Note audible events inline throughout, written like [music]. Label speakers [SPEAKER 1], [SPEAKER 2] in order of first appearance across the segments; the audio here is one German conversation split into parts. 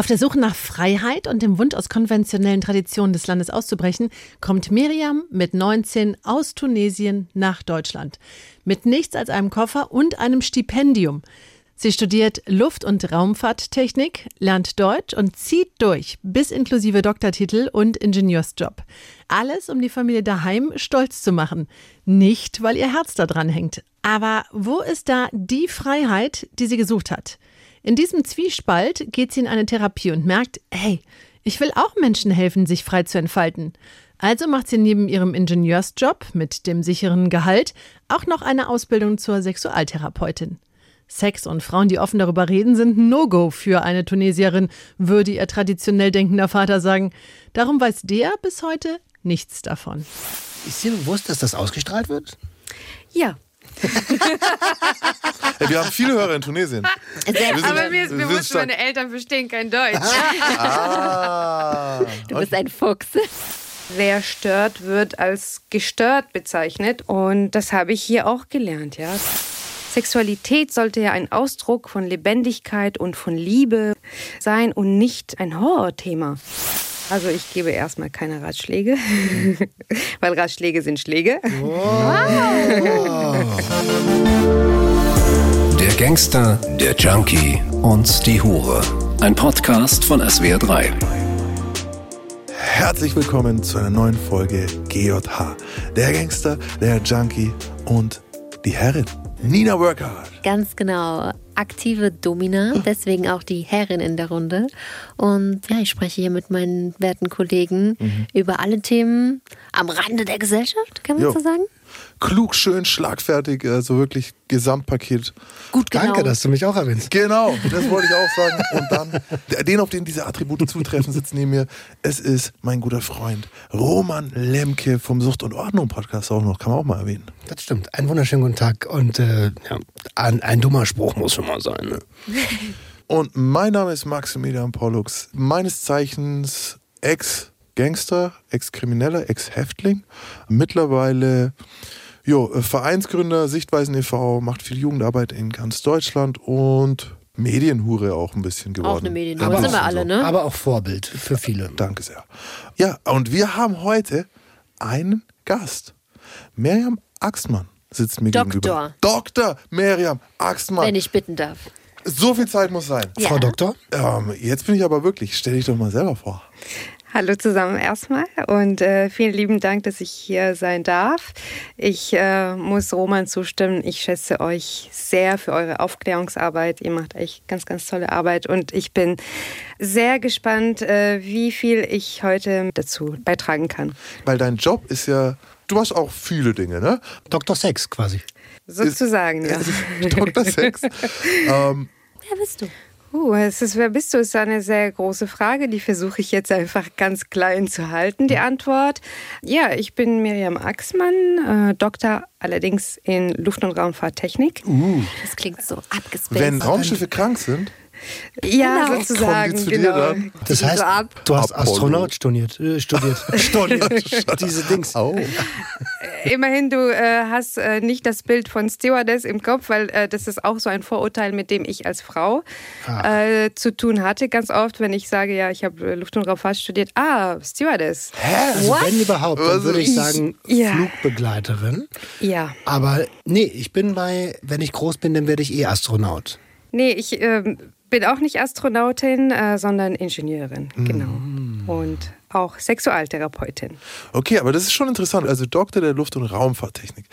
[SPEAKER 1] Auf der Suche nach Freiheit und dem Wunsch aus konventionellen Traditionen des Landes auszubrechen, kommt Miriam mit 19 aus Tunesien nach Deutschland. Mit nichts als einem Koffer und einem Stipendium. Sie studiert Luft- und Raumfahrttechnik, lernt Deutsch und zieht durch, bis inklusive Doktortitel und Ingenieursjob. Alles, um die Familie daheim stolz zu machen. Nicht, weil ihr Herz daran hängt. Aber wo ist da die Freiheit, die sie gesucht hat? In diesem Zwiespalt geht sie in eine Therapie und merkt, hey, ich will auch Menschen helfen, sich frei zu entfalten. Also macht sie neben ihrem Ingenieursjob mit dem sicheren Gehalt auch noch eine Ausbildung zur Sexualtherapeutin. Sex und Frauen, die offen darüber reden, sind No-Go für eine Tunesierin, würde ihr traditionell denkender Vater sagen. Darum weiß der bis heute nichts davon.
[SPEAKER 2] Ist dir bewusst, dass das ausgestrahlt wird?
[SPEAKER 3] Ja.
[SPEAKER 4] Ja wir haben viele Hörer in Tunesien.
[SPEAKER 3] Sind, Aber mir ist bewusst, meine Eltern verstehen kein Deutsch.
[SPEAKER 1] ah. Du bist ein Fuchs.
[SPEAKER 3] Wer stört, wird als gestört bezeichnet. Und das habe ich hier auch gelernt, ja. Sexualität sollte ja ein Ausdruck von Lebendigkeit und von Liebe sein und nicht ein Horrorthema. Also ich gebe erstmal keine Ratschläge, [laughs] weil Ratschläge sind Schläge. Wow.
[SPEAKER 5] Der Gangster, der Junkie und die Hure. Ein Podcast von SWR3.
[SPEAKER 4] Herzlich willkommen zu einer neuen Folge GJH. Der Gangster, der Junkie und die Herrin. Nina Workout.
[SPEAKER 1] Ganz genau. Aktive Domina, [laughs] deswegen auch die Herrin in der Runde. Und ja, ich spreche hier mit meinen werten Kollegen mhm. über alle Themen am Rande der Gesellschaft, kann man jo. so sagen?
[SPEAKER 4] Klug, schön, schlagfertig, also wirklich Gesamtpaket.
[SPEAKER 2] Gut, genau. Danke, dass du mich auch erwähnst.
[SPEAKER 4] Genau, das wollte ich auch sagen. Und dann, den, auf den diese Attribute zutreffen, sitzt neben mir. Es ist mein guter Freund Roman Lemke vom Sucht und Ordnung Podcast auch noch, kann man auch mal erwähnen.
[SPEAKER 2] Das stimmt. Einen wunderschönen guten Tag und äh, ja, ein, ein dummer Spruch muss schon mal sein. Ne? [laughs]
[SPEAKER 4] Und mein Name ist Maximilian Pollux, meines Zeichens Ex- Gangster, Ex-Krimineller, Ex-Häftling. Mittlerweile jo, Vereinsgründer, Sichtweisen e.V., macht viel Jugendarbeit in ganz Deutschland und Medienhure auch ein bisschen geworden. Auch
[SPEAKER 1] eine Medienhure, aber sind wir alle, ne?
[SPEAKER 2] Aber auch Vorbild für viele.
[SPEAKER 4] Danke sehr. Ja, und wir haben heute einen Gast. Miriam Axtmann sitzt mir
[SPEAKER 1] Doktor.
[SPEAKER 4] gegenüber. Doktor Miriam Axtmann.
[SPEAKER 1] Wenn ich bitten darf.
[SPEAKER 4] So viel Zeit muss sein.
[SPEAKER 2] Ja. Frau Doktor?
[SPEAKER 4] Ähm, jetzt bin ich aber wirklich, stell dich doch mal selber vor.
[SPEAKER 3] Hallo zusammen erstmal und äh, vielen lieben Dank, dass ich hier sein darf. Ich äh, muss Roman zustimmen. Ich schätze euch sehr für eure Aufklärungsarbeit. Ihr macht echt ganz, ganz tolle Arbeit und ich bin sehr gespannt, äh, wie viel ich heute dazu beitragen kann.
[SPEAKER 4] Weil dein Job ist ja, du machst auch viele Dinge, ne?
[SPEAKER 2] Dr. Sex quasi.
[SPEAKER 3] Sozusagen, ist,
[SPEAKER 4] ja. [laughs] Dr. Sex. [laughs]
[SPEAKER 1] ähm, Wer bist du?
[SPEAKER 3] Uh, es ist, wer bist du? Ist eine sehr große Frage. Die versuche ich jetzt einfach ganz klein zu halten, die Antwort. Ja, ich bin Miriam Axmann, äh, Doktor allerdings in Luft- und Raumfahrttechnik.
[SPEAKER 1] Uh. Das klingt so abgespaced.
[SPEAKER 4] Wenn Raumschiffe krank sind?
[SPEAKER 3] Ja, genau. sozusagen. Genau.
[SPEAKER 2] Das heißt, du hast Apollo. Astronaut studiert. Äh, studiert. [laughs] studiert. Diese Dings. Oh.
[SPEAKER 3] Immerhin, du äh, hast äh, nicht das Bild von Stewardess im Kopf, weil äh, das ist auch so ein Vorurteil, mit dem ich als Frau ah. Äh, zu tun hatte. Ganz oft, wenn ich sage, ja, ich habe Luft- und Raumfahrt studiert, ah, Stewardess.
[SPEAKER 2] Hä? Also wenn überhaupt, dann würde ich sagen ja. Flugbegleiterin.
[SPEAKER 3] Ja.
[SPEAKER 2] Aber nee, ich bin bei, wenn ich groß bin, dann werde ich eh Astronaut.
[SPEAKER 3] Nee, ich ähm, bin auch nicht Astronautin, äh, sondern Ingenieurin, mm. genau. Und auch Sexualtherapeutin.
[SPEAKER 4] Okay, aber das ist schon interessant. Also Doktor der Luft- und Raumfahrttechnik,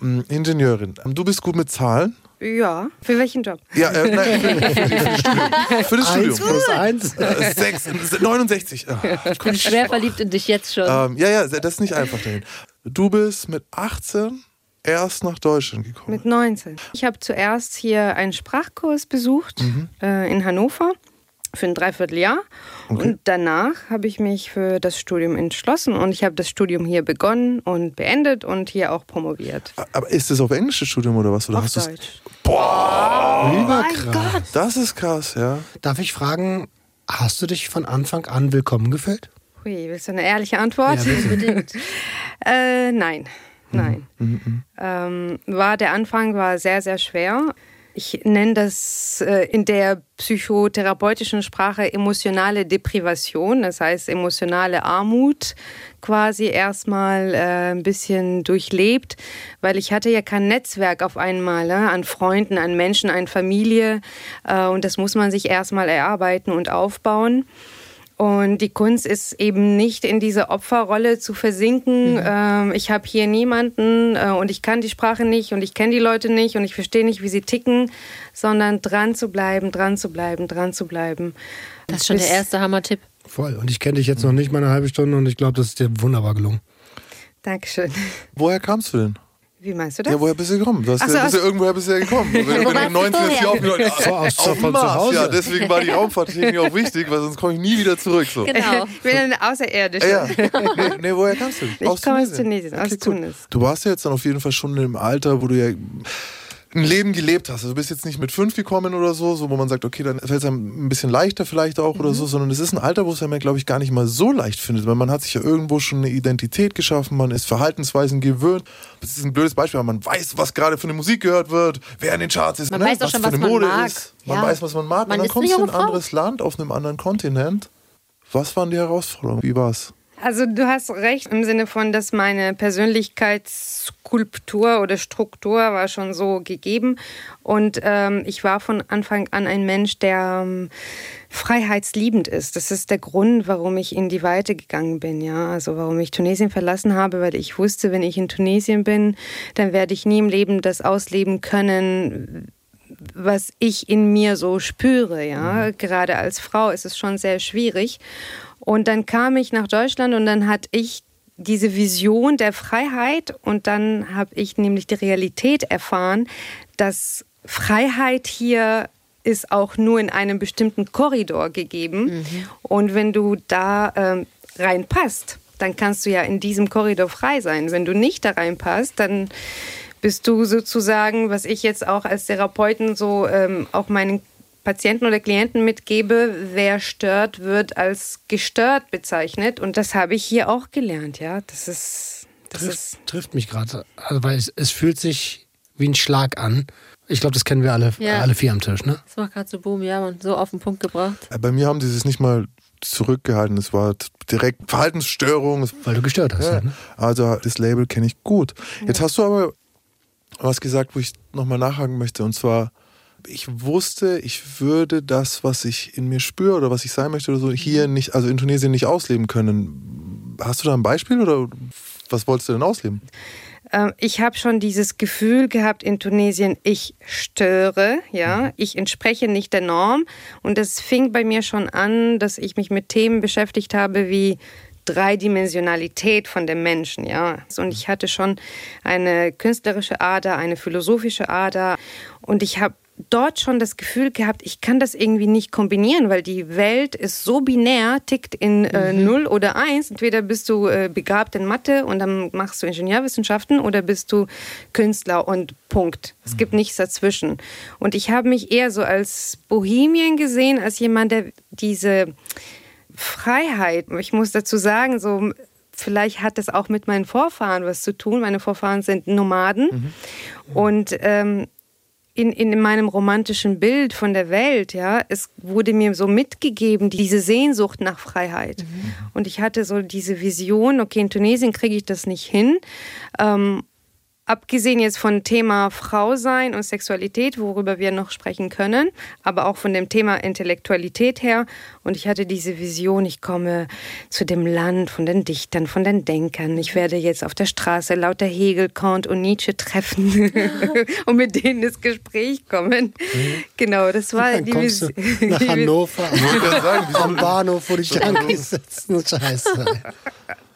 [SPEAKER 4] mhm. Ingenieurin. Du bist gut mit Zahlen?
[SPEAKER 3] Ja, für welchen Job?
[SPEAKER 4] Ja, äh, nein, für, für, für, das Studium. Für das Studium.
[SPEAKER 2] Eins plus eins.
[SPEAKER 4] Äh, sechs, 69.
[SPEAKER 1] ich bin schwer verliebt in dich jetzt schon.
[SPEAKER 4] Ähm, ja, ja, das ist nicht einfach dahin. Du bist mit 18 erst nach Deutschland gekommen?
[SPEAKER 3] Mit 19. Ich habe zuerst hier einen Sprachkurs besucht mhm. äh, in Hannover für ein Dreivierteljahr. Okay. Und danach habe ich mich für das Studium entschlossen und ich habe das Studium hier begonnen und beendet und hier auch promoviert.
[SPEAKER 4] Aber ist das auf Englisch das Studium oder was? Oder
[SPEAKER 3] auf
[SPEAKER 4] hast
[SPEAKER 3] Deutsch.
[SPEAKER 4] Boah!
[SPEAKER 1] Oh mein Gott!
[SPEAKER 4] Das ist krass, ja.
[SPEAKER 2] Darf ich fragen, hast du dich von Anfang an willkommen gefühlt?
[SPEAKER 3] Hui, willst du eine ehrliche Antwort?
[SPEAKER 2] Ja, [laughs]
[SPEAKER 3] äh, nein. Nein. Mhm. mhm. Ähm, war der Anfang war sehr, sehr schwer. Ich nenne das äh, in der psychotherapeutischen Sprache emotionale Deprivation, das heißt emotionale Armut quasi erstmal äh, ein bisschen durchlebt, weil ich hatte ja kein Netzwerk auf einmal äh, an Freunden, an Menschen, an Familie äh, und das muss man sich erstmal erarbeiten und aufbauen. Und die Kunst ist eben nicht in diese Opferrolle zu versinken. Mhm. Ähm, ich habe hier niemanden äh, und ich kann die Sprache nicht und ich kenne die Leute nicht und ich verstehe nicht, wie sie ticken, sondern dran zu bleiben, dran zu bleiben, dran zu bleiben.
[SPEAKER 1] Das ist schon Bis der erste Hammer-Tipp.
[SPEAKER 2] Voll. Und ich kenne dich jetzt noch nicht mal eine halbe Stunde und ich glaube, das ist dir wunderbar gelungen.
[SPEAKER 3] Dankeschön.
[SPEAKER 4] Woher kamst du denn?
[SPEAKER 3] Wie meinst du das?
[SPEAKER 4] Ja, woher bist du gekommen? Du hast so, ja, bist ja irgendwoher bist du ja gekommen. Wenn, [laughs] wenn du 19 hier aufgenommen
[SPEAKER 2] so, aus, auf von Mars. Zu Hause.
[SPEAKER 4] Ja, deswegen war die Raumfahrttechnik auch wichtig, weil sonst komme ich nie wieder zurück. So.
[SPEAKER 3] Genau. Ich bin ein Außerirdischer.
[SPEAKER 4] Ja. Nee, nee, woher kamst du?
[SPEAKER 3] Ich aus komme aus Tunesien, okay, aus Tunis.
[SPEAKER 4] Du warst ja jetzt dann auf jeden Fall schon im Alter, wo du ja ein Leben gelebt hast. Also du bist jetzt nicht mit fünf gekommen oder so, so wo man sagt, okay, dann fällt es einem ein bisschen leichter vielleicht auch mhm. oder so, sondern es ist ein Alter, wo es einem, glaube ich, gar nicht mal so leicht findet, weil man hat sich ja irgendwo schon eine Identität geschaffen, man ist Verhaltensweisen gewöhnt. Das ist ein blödes Beispiel, weil man weiß, was gerade für eine Musik gehört wird, wer in den Charts ist,
[SPEAKER 1] man ne? weiß was schon, für eine was Mode mag. ist.
[SPEAKER 4] Man ja. weiß, was man mag. Man und dann kommst du in ein anderes Land, auf einem anderen Kontinent. Was waren die Herausforderungen? Wie war's?
[SPEAKER 3] Also du hast recht im Sinne von, dass meine Persönlichkeitsskulptur oder Struktur war schon so gegeben und ähm, ich war von Anfang an ein Mensch, der ähm, freiheitsliebend ist. Das ist der Grund, warum ich in die Weite gegangen bin, ja, also warum ich Tunesien verlassen habe, weil ich wusste, wenn ich in Tunesien bin, dann werde ich nie im Leben das ausleben können, was ich in mir so spüre, ja. Mhm. Gerade als Frau ist es schon sehr schwierig. Und dann kam ich nach Deutschland und dann hatte ich diese Vision der Freiheit und dann habe ich nämlich die Realität erfahren, dass Freiheit hier ist auch nur in einem bestimmten Korridor gegeben. Mhm. Und wenn du da ähm, reinpasst, dann kannst du ja in diesem Korridor frei sein. Wenn du nicht da reinpasst, dann bist du sozusagen, was ich jetzt auch als Therapeuten so ähm, auch meinen Patienten oder Klienten mitgebe, wer stört, wird als gestört bezeichnet. Und das habe ich hier auch gelernt, ja. Das ist. Das
[SPEAKER 2] trifft,
[SPEAKER 3] ist
[SPEAKER 2] trifft mich gerade. Also, weil es, es fühlt sich wie ein Schlag an. Ich glaube, das kennen wir alle, ja. alle vier am Tisch, ne?
[SPEAKER 1] Das macht gerade so Boom, ja, man so auf den Punkt gebracht.
[SPEAKER 4] Bei mir haben sie es nicht mal zurückgehalten. Es war direkt Verhaltensstörung.
[SPEAKER 2] Weil du gestört hast, ja. Ja, ne?
[SPEAKER 4] Also das Label kenne ich gut. Jetzt hast du aber was gesagt, wo ich nochmal nachhaken möchte. Und zwar, ich wusste, ich würde das, was ich in mir spüre oder was ich sein möchte oder so, hier mhm. nicht, also in Tunesien nicht ausleben können. Hast du da ein Beispiel oder was wolltest du denn ausleben?
[SPEAKER 3] Ähm, ich habe schon dieses Gefühl gehabt in Tunesien, ich störe, ja, mhm. ich entspreche nicht der Norm. Und das fing bei mir schon an, dass ich mich mit Themen beschäftigt habe wie Dreidimensionalität von dem Menschen, ja. Und ich hatte schon eine künstlerische Ader, eine philosophische Ader und ich habe dort schon das Gefühl gehabt, ich kann das irgendwie nicht kombinieren, weil die Welt ist so binär, tickt in äh, mhm. 0 oder 1. Entweder bist du äh, begabt in Mathe und dann machst du Ingenieurwissenschaften oder bist du Künstler und Punkt. Es gibt mhm. nichts dazwischen. Und ich habe mich eher so als Bohemien gesehen, als jemand, der diese Freiheit, ich muss dazu sagen, so vielleicht hat das auch mit meinen Vorfahren was zu tun. Meine Vorfahren sind Nomaden. Mhm. Und ähm, in, in meinem romantischen Bild von der Welt, ja, es wurde mir so mitgegeben, diese Sehnsucht nach Freiheit. Mhm. Und ich hatte so diese Vision, okay, in Tunesien kriege ich das nicht hin. Ähm, Abgesehen jetzt von Thema Frau sein und Sexualität, worüber wir noch sprechen können, aber auch von dem Thema Intellektualität her. Und ich hatte diese Vision, ich komme zu dem Land von den Dichtern, von den Denkern. Ich werde jetzt auf der Straße lauter Hegel, Kant und Nietzsche treffen [laughs] und mit denen ins Gespräch kommen. Mhm. Genau, das war
[SPEAKER 2] Dann
[SPEAKER 3] die
[SPEAKER 2] Vision. Nach [laughs] Hannover, am Bahnhof, wo die Junkies sitzen. Scheiße.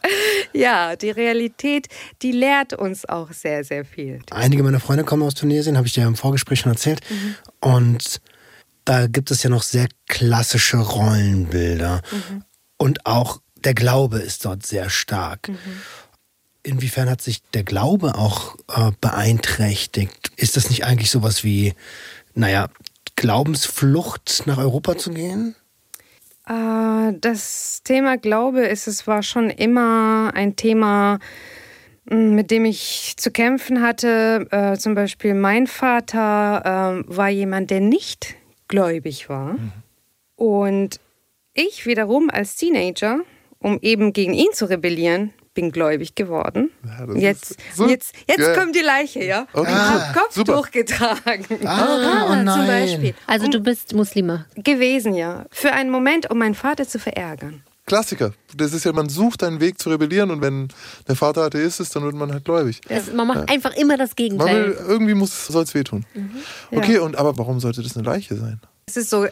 [SPEAKER 2] [laughs]
[SPEAKER 3] ja, die Realität, die lehrt uns auch sehr, sehr viel.
[SPEAKER 2] Einige meiner Freunde kommen aus Tunesien, habe ich dir im Vorgespräch schon erzählt. Mhm. Und da gibt es ja noch sehr klassische Rollenbilder. Mhm. Und auch der Glaube ist dort sehr stark. Mhm. Inwiefern hat sich der Glaube auch äh, beeinträchtigt? Ist das nicht eigentlich sowas wie, naja, Glaubensflucht nach Europa zu gehen?
[SPEAKER 3] Äh, das Thema Glaube ist, es war schon immer ein Thema mit dem ich zu kämpfen hatte. Äh, zum Beispiel mein Vater äh, war jemand, der nicht gläubig war. Mhm. Und ich wiederum als Teenager, um eben gegen ihn zu rebellieren, bin gläubig geworden. Ja, jetzt, so jetzt, jetzt kommt die Leiche, ja. Okay. Ah, Kopf super. durchgetragen.
[SPEAKER 2] Ah, oh
[SPEAKER 6] zum Beispiel. Also du bist Muslima.
[SPEAKER 3] Gewesen, ja. Für einen Moment, um meinen Vater zu verärgern.
[SPEAKER 4] Klassiker. Das ist ja, man sucht einen Weg zu rebellieren und wenn der Vater Atheist ist, dann wird man halt gläubig.
[SPEAKER 6] Das, man macht ja. einfach immer das Gegenteil.
[SPEAKER 4] Will, irgendwie soll es wehtun. Mhm. Okay, und aber warum sollte das eine Leiche sein?
[SPEAKER 3] Es ist so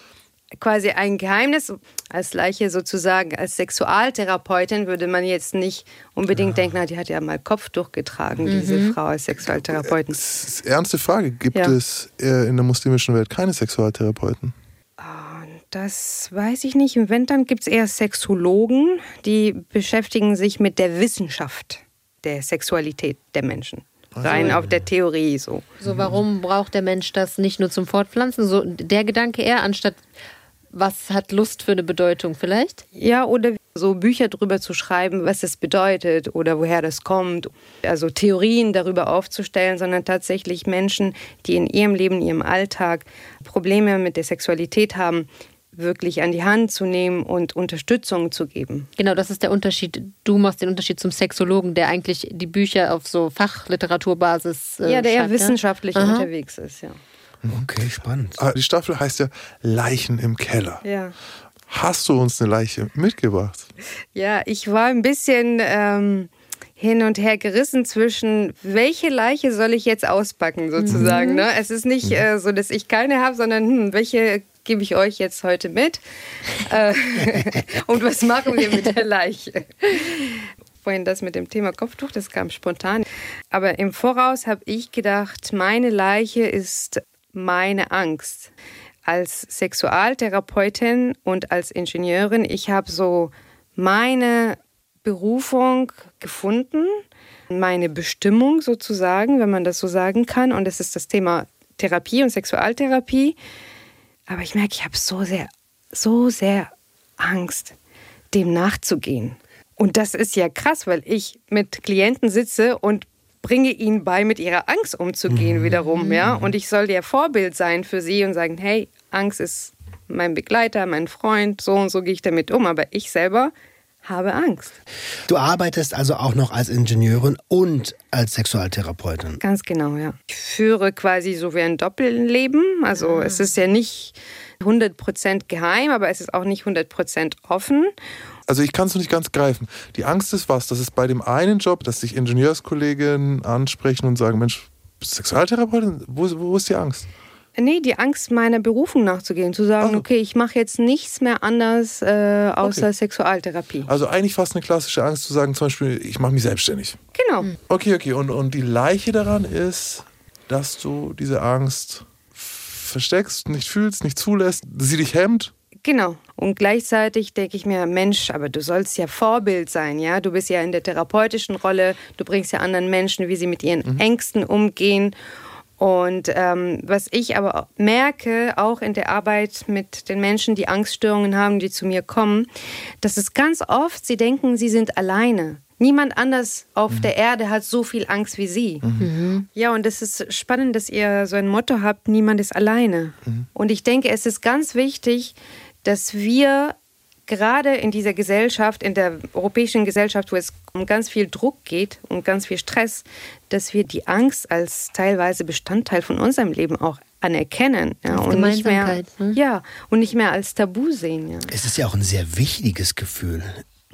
[SPEAKER 3] quasi ein Geheimnis. Als Leiche sozusagen, als Sexualtherapeutin würde man jetzt nicht unbedingt ja. denken, na, die hat ja mal Kopf durchgetragen, mhm. diese Frau als Sexualtherapeutin. Das
[SPEAKER 4] ist eine ernste Frage. Gibt ja. es in der muslimischen Welt keine Sexualtherapeuten?
[SPEAKER 3] Das weiß ich nicht. Wenn, dann gibt es eher Sexologen, die beschäftigen sich mit der Wissenschaft der Sexualität der Menschen. Also, Rein auf der Theorie so.
[SPEAKER 6] So, warum braucht der Mensch das nicht nur zum Fortpflanzen? So der Gedanke eher, anstatt was hat Lust für eine Bedeutung vielleicht?
[SPEAKER 3] Ja, oder so Bücher darüber zu schreiben, was es bedeutet oder woher das kommt. Also Theorien darüber aufzustellen, sondern tatsächlich Menschen, die in ihrem Leben, in ihrem Alltag Probleme mit der Sexualität haben, wirklich an die Hand zu nehmen und Unterstützung zu geben.
[SPEAKER 6] Genau, das ist der Unterschied. Du machst den Unterschied zum Sexologen, der eigentlich die Bücher auf so Fachliteraturbasis
[SPEAKER 3] äh, Ja, der eher wissenschaftlich ja? unterwegs ist, ja.
[SPEAKER 2] Okay, spannend.
[SPEAKER 4] Ah, die Staffel heißt ja Leichen im Keller.
[SPEAKER 3] Ja.
[SPEAKER 4] Hast du uns eine Leiche mitgebracht?
[SPEAKER 3] Ja, ich war ein bisschen ähm, hin und her gerissen zwischen, welche Leiche soll ich jetzt auspacken, sozusagen. Mhm. Ne? Es ist nicht mhm. äh, so, dass ich keine habe, sondern hm, welche gebe ich euch jetzt heute mit. Äh, [laughs] und was machen wir mit der Leiche? Vorhin das mit dem Thema Kopftuch, das kam spontan. Aber im Voraus habe ich gedacht, meine Leiche ist meine Angst. Als Sexualtherapeutin und als Ingenieurin, ich habe so meine Berufung gefunden, meine Bestimmung sozusagen, wenn man das so sagen kann. Und das ist das Thema Therapie und Sexualtherapie. Aber ich merke, ich habe so sehr, so sehr Angst, dem nachzugehen. Und das ist ja krass, weil ich mit Klienten sitze und bringe ihnen bei, mit ihrer Angst umzugehen mhm. wiederum, ja. Und ich soll der Vorbild sein für sie und sagen, hey, Angst ist mein Begleiter, mein Freund, so und so gehe ich damit um. Aber ich selber habe Angst.
[SPEAKER 2] Du arbeitest also auch noch als Ingenieurin und als Sexualtherapeutin.
[SPEAKER 3] Ganz genau, ja. Ich führe quasi so wie ein Doppelleben. Also ah. es ist ja nicht 100% geheim, aber es ist auch nicht 100% offen.
[SPEAKER 4] Also ich kann es noch nicht ganz greifen. Die Angst ist was, das ist bei dem einen Job, dass sich Ingenieurskolleginnen ansprechen und sagen, Mensch, bist du Sexualtherapeutin? Wo, wo ist die Angst?
[SPEAKER 3] Nee, die Angst, meiner Berufung nachzugehen, zu sagen, oh. okay, ich mache jetzt nichts mehr anders äh, außer okay. Sexualtherapie.
[SPEAKER 4] Also eigentlich fast eine klassische Angst zu sagen, zum Beispiel, ich mache mich selbstständig.
[SPEAKER 3] Genau.
[SPEAKER 4] Okay, okay. Und, und die Leiche daran ist, dass du diese Angst versteckst, nicht fühlst, nicht zulässt, sie dich hemmt.
[SPEAKER 3] Genau. Und gleichzeitig denke ich mir, Mensch, aber du sollst ja Vorbild sein, ja? Du bist ja in der therapeutischen Rolle, du bringst ja anderen Menschen, wie sie mit ihren mhm. Ängsten umgehen. Und ähm, was ich aber merke, auch in der Arbeit mit den Menschen, die Angststörungen haben, die zu mir kommen, dass es ganz oft, sie denken, sie sind alleine. Niemand anders auf mhm. der Erde hat so viel Angst wie sie. Mhm. Ja, und es ist spannend, dass ihr so ein Motto habt, niemand ist alleine. Mhm. Und ich denke, es ist ganz wichtig, dass wir gerade in dieser Gesellschaft, in der europäischen Gesellschaft, wo es um ganz viel Druck geht und ganz viel Stress, dass wir die Angst als teilweise Bestandteil von unserem Leben auch anerkennen ja, und nicht mehr ne? ja und nicht mehr als Tabu sehen. Ja.
[SPEAKER 2] Es ist ja auch ein sehr wichtiges Gefühl.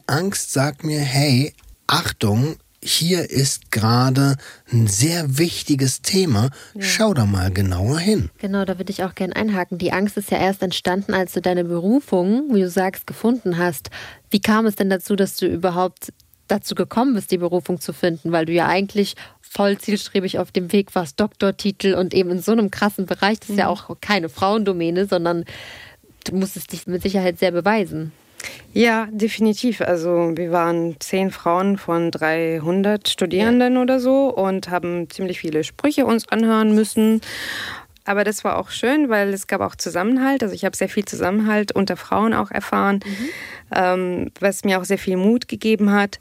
[SPEAKER 2] Angst sagt mir, hey, Achtung, hier ist gerade ein sehr wichtiges Thema. Ja. Schau da mal genauer hin.
[SPEAKER 6] Genau, da würde ich auch gerne einhaken. Die Angst ist ja erst entstanden, als du deine Berufung, wie du sagst, gefunden hast. Wie kam es denn dazu, dass du überhaupt dazu gekommen bist, die Berufung zu finden? Weil du ja eigentlich voll zielstrebig auf dem Weg warst, Doktortitel und eben in so einem krassen Bereich. Das ist mhm. ja auch keine Frauendomäne, sondern du musstest dich mit Sicherheit sehr beweisen.
[SPEAKER 3] Ja, definitiv. Also wir waren zehn Frauen von 300 Studierenden ja. oder so und haben ziemlich viele Sprüche uns anhören müssen. Aber das war auch schön, weil es gab auch Zusammenhalt. Also ich habe sehr viel Zusammenhalt unter Frauen auch erfahren, mhm. ähm, was mir auch sehr viel Mut gegeben hat.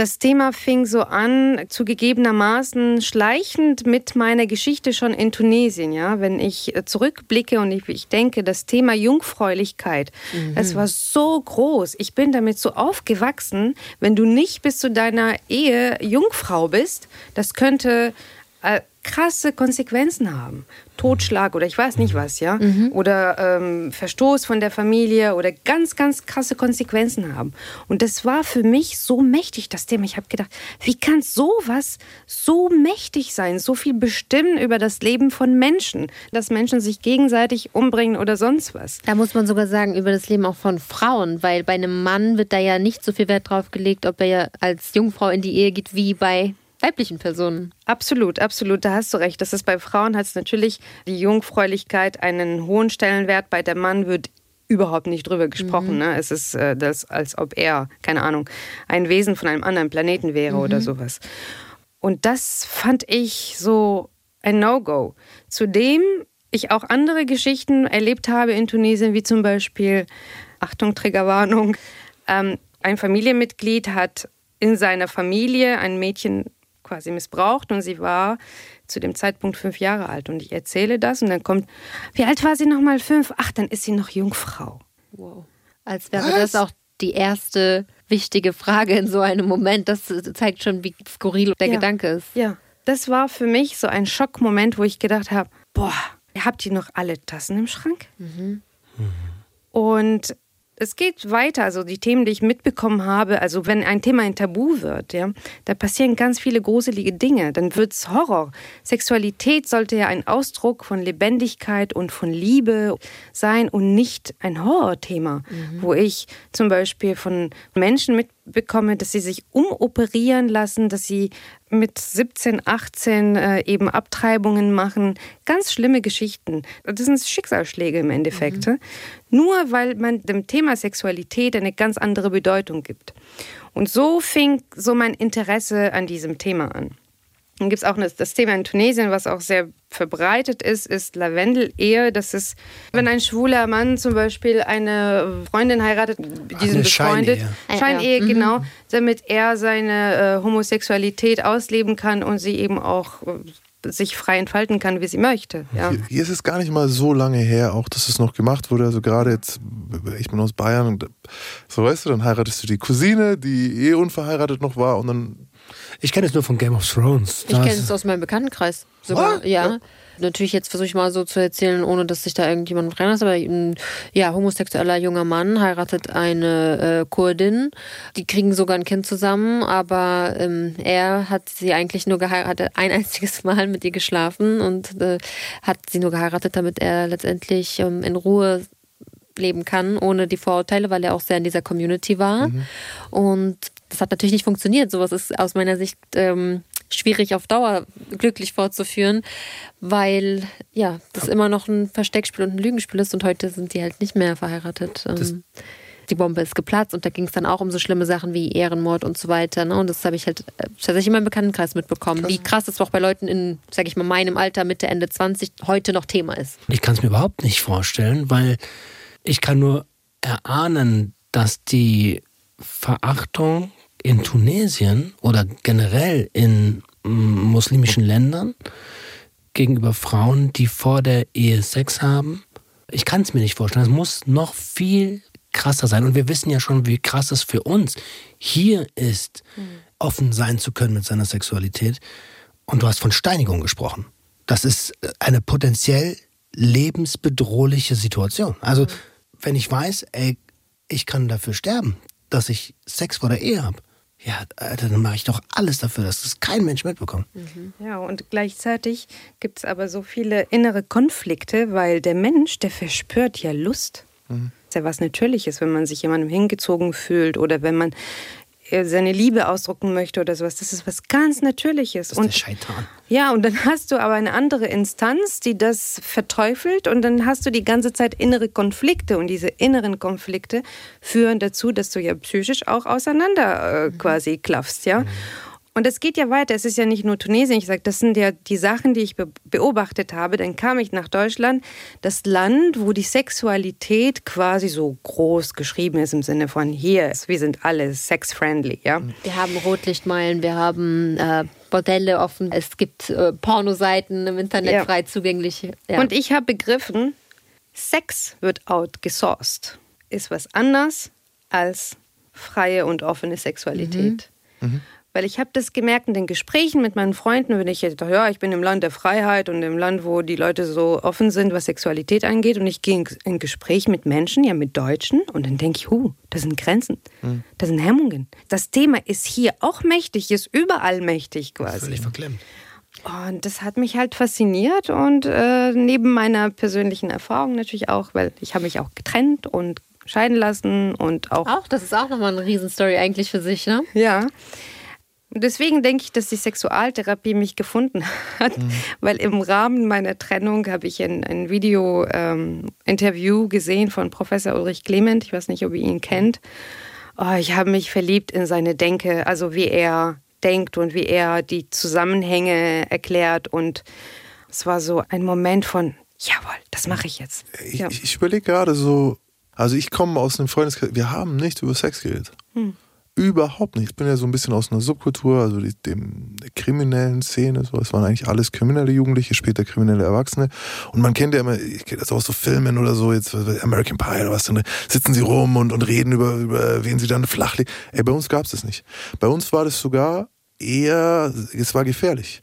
[SPEAKER 3] Das Thema fing so an, zugegebenermaßen schleichend mit meiner Geschichte schon in Tunesien. Ja, wenn ich äh, zurückblicke und ich, ich denke, das Thema Jungfräulichkeit, mhm. es war so groß. Ich bin damit so aufgewachsen. Wenn du nicht bis zu deiner Ehe Jungfrau bist, das könnte äh, krasse Konsequenzen haben. Totschlag oder ich weiß nicht was, ja. Mhm. Oder ähm, Verstoß von der Familie oder ganz, ganz krasse Konsequenzen haben. Und das war für mich so mächtig, das Thema. Ich habe gedacht, wie kann sowas so mächtig sein, so viel bestimmen über das Leben von Menschen, dass Menschen sich gegenseitig umbringen oder sonst was.
[SPEAKER 6] Da muss man sogar sagen, über das Leben auch von Frauen, weil bei einem Mann wird da ja nicht so viel Wert drauf gelegt, ob er ja als Jungfrau in die Ehe geht, wie bei weiblichen Personen.
[SPEAKER 3] Absolut, absolut, da hast du recht. Das ist bei Frauen hat es natürlich die Jungfräulichkeit einen hohen Stellenwert. Bei der Mann wird überhaupt nicht drüber gesprochen. Mhm. Ne? Es ist äh, das, als ob er, keine Ahnung, ein Wesen von einem anderen Planeten wäre mhm. oder sowas. Und das fand ich so ein No-Go. Zudem ich auch andere Geschichten erlebt habe in Tunesien, wie zum Beispiel, Achtung, Triggerwarnung, ähm, ein Familienmitglied hat in seiner Familie ein Mädchen quasi missbraucht und sie war zu dem Zeitpunkt fünf Jahre alt. Und ich erzähle das und dann kommt, wie alt war sie nochmal fünf? Ach, dann ist sie noch Jungfrau.
[SPEAKER 6] Wow. Als wäre Was? das auch die erste wichtige Frage in so einem Moment. Das zeigt schon, wie skurril der
[SPEAKER 3] ja.
[SPEAKER 6] Gedanke ist.
[SPEAKER 3] Ja, das war für mich so ein Schockmoment, wo ich gedacht habe, boah, habt ihr noch alle Tassen im Schrank? Mhm. Und es geht weiter. Also die Themen, die ich mitbekommen habe, also wenn ein Thema ein Tabu wird, ja, da passieren ganz viele gruselige Dinge. Dann wird es Horror. Sexualität sollte ja ein Ausdruck von Lebendigkeit und von Liebe sein und nicht ein Horrorthema, mhm. wo ich zum Beispiel von Menschen mitbekomme, dass sie sich umoperieren lassen, dass sie mit 17, 18 äh, eben Abtreibungen machen. Ganz schlimme Geschichten. Das sind Schicksalsschläge im Endeffekt. Mhm. Nur weil man dem Thema Sexualität eine ganz andere Bedeutung gibt. Und so fing so mein Interesse an diesem Thema an. Dann gibt es auch das Thema in Tunesien, was auch sehr verbreitet ist, ist Lavendel-Ehe. Das ist, wenn ein schwuler Mann zum Beispiel eine Freundin heiratet, die sind befreundet. Scheinehe, Scheinehe mhm. genau, damit er seine äh, Homosexualität ausleben kann und sie eben auch äh, sich frei entfalten kann, wie sie möchte. Ja.
[SPEAKER 4] Hier, hier, ist es gar nicht mal so lange her, auch dass es noch gemacht wurde. Also gerade jetzt, ich bin aus Bayern und so weißt du, dann heiratest du die Cousine, die eh unverheiratet noch war und dann
[SPEAKER 2] ich kenne es nur von Game of Thrones.
[SPEAKER 6] Ich kenne es aus meinem Bekanntenkreis. Sogar, ja. ja. Natürlich, jetzt versuche ich mal so zu erzählen, ohne dass sich da irgendjemand reinlässt, aber ein ja, homosexueller junger Mann heiratet eine äh, Kurdin. Die kriegen sogar ein Kind zusammen, aber ähm, er hat sie eigentlich nur geheiratet, ein [laughs] einziges Mal mit ihr geschlafen und äh, hat sie nur geheiratet, damit er letztendlich ähm, in Ruhe leben kann, ohne die Vorurteile, weil er auch sehr in dieser Community war. Mhm. Und das hat natürlich nicht funktioniert. Sowas ist aus meiner Sicht ähm, schwierig auf Dauer glücklich fortzuführen, weil ja, das immer noch ein Versteckspiel und ein Lügenspiel ist und heute sind die halt nicht mehr verheiratet. Ähm, die Bombe ist geplatzt und da ging es dann auch um so schlimme Sachen wie Ehrenmord und so weiter. Ne? Und das habe ich halt äh, tatsächlich in meinem Bekanntenkreis mitbekommen. Krass. Wie krass das auch bei Leuten in, sage ich mal, meinem Alter, Mitte, Ende 20 heute noch Thema ist.
[SPEAKER 2] Ich kann es mir überhaupt nicht vorstellen, weil ich kann nur erahnen, dass die Verachtung in Tunesien oder generell in muslimischen Ländern gegenüber Frauen, die vor der Ehe Sex haben, ich kann es mir nicht vorstellen. Es muss noch viel krasser sein. Und wir wissen ja schon, wie krass es für uns hier ist, mhm. offen sein zu können mit seiner Sexualität. Und du hast von Steinigung gesprochen. Das ist eine potenziell lebensbedrohliche Situation. Also, mhm. wenn ich weiß, ey, ich kann dafür sterben, dass ich Sex vor der Ehe habe, ja, dann mache ich doch alles dafür, dass das kein Mensch mitbekommt.
[SPEAKER 3] Mhm. Ja, und gleichzeitig gibt es aber so viele innere Konflikte, weil der Mensch, der verspürt ja Lust. Mhm. Das ist ja was Natürliches, wenn man sich jemandem hingezogen fühlt oder wenn man seine Liebe ausdrucken möchte oder sowas. Das ist was ganz Natürliches.
[SPEAKER 2] Das ist und, der Scheitan.
[SPEAKER 3] Ja, und dann hast du aber eine andere Instanz, die das verteufelt und dann hast du die ganze Zeit innere Konflikte und diese inneren Konflikte führen dazu, dass du ja psychisch auch auseinander äh, mhm. quasi klaffst, ja. Mhm. Und es geht ja weiter. Es ist ja nicht nur Tunesien. Ich sage, das sind ja die Sachen, die ich be beobachtet habe. Dann kam ich nach Deutschland, das Land, wo die Sexualität quasi so groß geschrieben ist im Sinne von hier, wir sind alle sex-friendly. Ja?
[SPEAKER 6] Wir haben Rotlichtmeilen, wir haben äh, Bordelle offen, es gibt äh, Pornoseiten im Internet
[SPEAKER 3] Ja.
[SPEAKER 6] frei zugänglich. Ja.
[SPEAKER 3] Und ich habe begriffen, Sex wird outgesourced. Ist was anders als freie und offene Sexualität. Weil ich habe das gemerkt in den Gesprächen mit meinen Freunden, wenn ich jetzt, ja, ich bin im Land der Freiheit und im Land, wo die Leute so offen sind, was Sexualität angeht. Und ich gehe in, in Gespräch mit Menschen, ja mit Deutschen, und dann denke ich, huh, das sind Grenzen, das sind Hemmungen. Das Thema ist hier auch mächtig, ist überall mächtig quasi.
[SPEAKER 2] Völlig verklemmt.
[SPEAKER 3] Und das hat mich halt fasziniert und äh, neben meiner persönlichen Erfahrung natürlich auch, weil ich habe mich auch getrennt und scheiden lassen und auch
[SPEAKER 6] auch, das ist auch nochmal eine Riesenstory eigentlich für sich, ne?
[SPEAKER 3] ja. Und deswegen denke ich, dass die Sexualtherapie mich gefunden hat, [laughs] weil im Rahmen meiner Trennung habe ich ein, ein Video-Interview gesehen von Professor Ulrich Clement. Ich weiß nicht, ob ihr ihn kennt. Oh, ich habe mich verliebt in seine Denke, also wie er denkt und wie er die Zusammenhänge erklärt. Und es war so ein Moment von, jawohl, das mache ich jetzt.
[SPEAKER 4] Ich,
[SPEAKER 3] Ja.
[SPEAKER 4] ich, ich überlege gerade so, also ich komme aus einem Freundeskreis, wir haben nicht über Sex geredet. Überhaupt nicht. Ich bin ja so ein bisschen aus einer Subkultur, also die, dem, der kriminellen Szene. So. Es waren eigentlich alles kriminelle Jugendliche, später kriminelle Erwachsene. Und man kennt ja immer, ich kenne das aus so Filmen oder so, jetzt American Pie oder was, dann sitzen sie rum und, und reden über, über wen sie dann flachlegen. Ey, bei uns gab es das nicht. Bei uns war das sogar eher, es war gefährlich.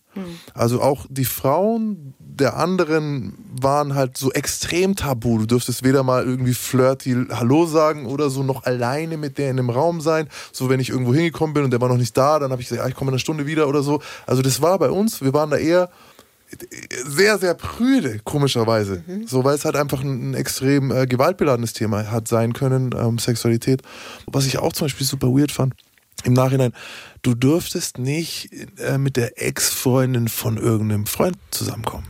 [SPEAKER 4] Also auch die Frauen der anderen waren halt so extrem tabu. Du dürftest weder mal irgendwie flirty Hallo sagen oder so noch alleine mit der in einem Raum sein. So wenn ich irgendwo hingekommen bin und der war noch nicht da, dann habe ich gesagt, ah, ich komme in einer Stunde wieder oder so. Also das war bei uns, wir waren da eher sehr, sehr prüde, komischerweise. So, weil es halt einfach ein, ein extrem äh, gewaltbeladenes Thema hat sein können, ähm, Sexualität. Was ich auch zum Beispiel super weird fand, im Nachhinein, du dürftest nicht äh, mit der Ex-Freundin von irgendeinem Freund zusammenkommen.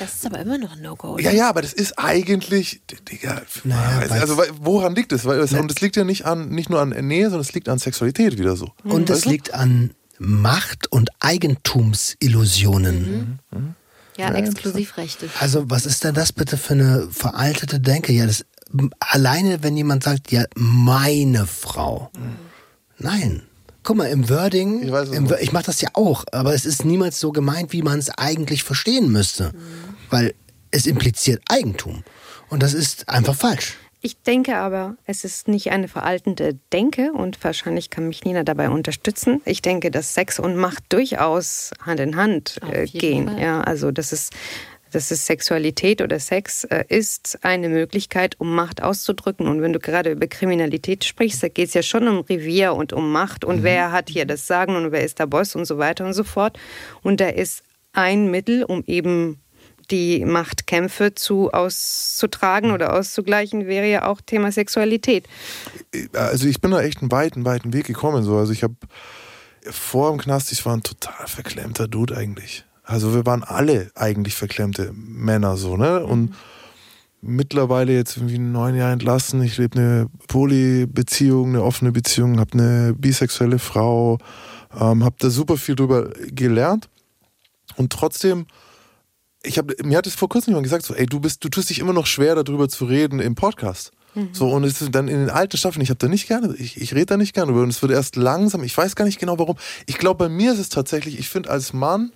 [SPEAKER 6] Das ist aber immer noch ein No-Go.
[SPEAKER 4] Ja, ja, aber das ist eigentlich, Digga,
[SPEAKER 2] Naja,
[SPEAKER 4] also, also woran liegt es? Weil, es- Und es liegt ja nicht an, nicht nur an Nähe, sondern es liegt an Sexualität wieder so.
[SPEAKER 2] Und es liegt an Macht- und Eigentumsillusionen.
[SPEAKER 6] Ja, Exklusivrechte.
[SPEAKER 2] Also, was ist denn das bitte für eine veraltete Denke? Ja, das alleine, wenn jemand sagt, ja, meine Frau. Nein. Guck mal, im Wording,
[SPEAKER 4] Ich weiß
[SPEAKER 2] im, ich mache das ja auch, aber es ist niemals so gemeint, wie man es eigentlich verstehen müsste. Weil es impliziert Eigentum. Und das ist einfach falsch.
[SPEAKER 3] Ich denke aber, es ist nicht eine veraltende Denke und wahrscheinlich kann mich Nina dabei unterstützen. Ich denke, dass Sex und Macht durchaus Hand in Hand äh, gehen.
[SPEAKER 6] Fall.
[SPEAKER 3] Ja, also das ist, das ist Sexualität oder Sex äh, ist eine Möglichkeit, um Macht auszudrücken. Und wenn du gerade über Kriminalität sprichst, da geht es ja schon um Revier und um Macht und wer hat hier das Sagen und wer ist der Boss und so weiter und so fort. Und da ist ein Mittel, um eben die Machtkämpfe zu auszutragen oder auszugleichen, wäre ja auch Thema Sexualität.
[SPEAKER 4] also ich bin da echt einen weiten, weiten Weg gekommen. So. Also ich habe vor dem Knast, ich war ein total verklemmter Dude eigentlich. Also wir waren alle eigentlich verklemmte Männer so, ne? Und mittlerweile jetzt irgendwie neun Jahre entlassen. Ich lebe eine Poly-Beziehung, eine offene Beziehung, habe eine bisexuelle Frau, ähm, habe da super viel drüber gelernt. Und trotzdem, ich habe mir hat es vor kurzem jemand gesagt, so, ey, du bist, du tust dich immer noch schwer, darüber zu reden im Podcast. So, und es ist dann in den alten Staffeln, ich habe da nicht gerne, ich, ich rede da nicht gerne drüber. Und es wird erst langsam, ich weiß gar nicht genau warum. Ich glaube, bei mir ist es tatsächlich, ich finde, als Mann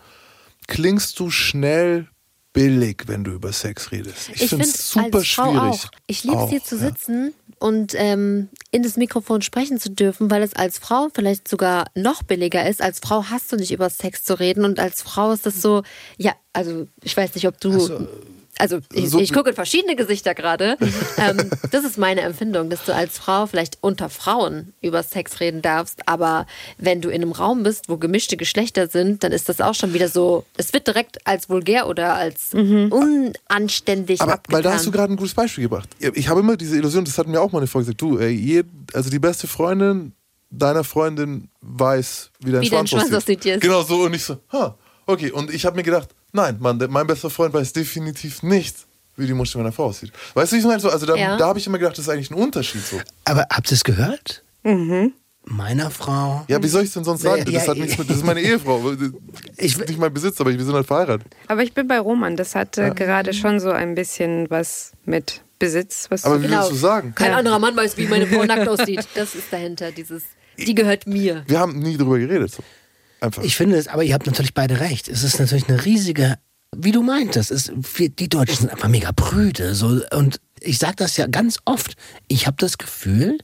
[SPEAKER 4] klingst du schnell billig, wenn du über Sex redest. Ich,
[SPEAKER 6] Ich
[SPEAKER 4] finde es super
[SPEAKER 6] als Frau
[SPEAKER 4] schwierig.
[SPEAKER 6] auch. Ich liebe es hier zu
[SPEAKER 4] ja.
[SPEAKER 6] sitzen und ähm, in das Mikrofon sprechen zu dürfen, weil es als Frau vielleicht sogar noch billiger ist. Als Frau hast du nicht über Sex zu reden und als Frau ist das so, ja, also ich weiß nicht, ob du. Also ich,
[SPEAKER 4] So-
[SPEAKER 6] ich gucke in verschiedene Gesichter gerade. [laughs] ähm, das ist meine Empfindung, dass du als Frau vielleicht unter Frauen über Sex reden darfst, aber wenn du in einem Raum bist, wo gemischte Geschlechter sind, dann ist das auch schon wieder so, es wird direkt als vulgär oder als unanständig
[SPEAKER 4] Aber
[SPEAKER 6] abgetan.
[SPEAKER 4] weil da hast du gerade ein gutes Beispiel gebracht. Ich habe immer diese Illusion, das hat mir auch mal eine Frau gesagt, du, ey, je, also die beste Freundin deiner Freundin weiß, wie dein
[SPEAKER 6] Wie dein
[SPEAKER 4] Schwanz
[SPEAKER 6] Schwanz aussieht.
[SPEAKER 4] Genau so und ich so, ha, okay. Und ich habe mir gedacht, nein, Mann, mein bester Freund weiß definitiv nicht, wie die Muschi meiner Frau aussieht. Weißt du, wie ich meine? So, also da,
[SPEAKER 6] Ja.
[SPEAKER 4] da habe ich immer gedacht, das ist eigentlich ein Unterschied so.
[SPEAKER 2] Aber habt ihr es gehört? meiner Frau.
[SPEAKER 4] Ja, wie soll ich es denn sonst sagen?
[SPEAKER 2] Ja,
[SPEAKER 4] Das, hat
[SPEAKER 2] ja,
[SPEAKER 4] nichts mit, das ist meine Ehefrau. Das
[SPEAKER 2] Ich-
[SPEAKER 4] ist nicht mein Besitz, aber wir sind halt verheiratet.
[SPEAKER 3] Aber ich bin bei Roman. Das hatte gerade schon so ein bisschen was mit Besitz. Was
[SPEAKER 4] Aber wie
[SPEAKER 6] Genau.
[SPEAKER 4] willst du sagen?
[SPEAKER 6] Kein anderer Mann weiß, wie meine Frau nackt aussieht. [laughs] Das ist dahinter, dieses, die gehört mir.
[SPEAKER 4] Wir haben nie drüber geredet. So. Einfach.
[SPEAKER 2] Ich finde es, aber ihr habt natürlich beide recht. Es ist natürlich eine riesige, wie du meintest, es, die Deutschen sind einfach mega prüde. So, und ich sage das ja ganz oft. Ich habe das Gefühl,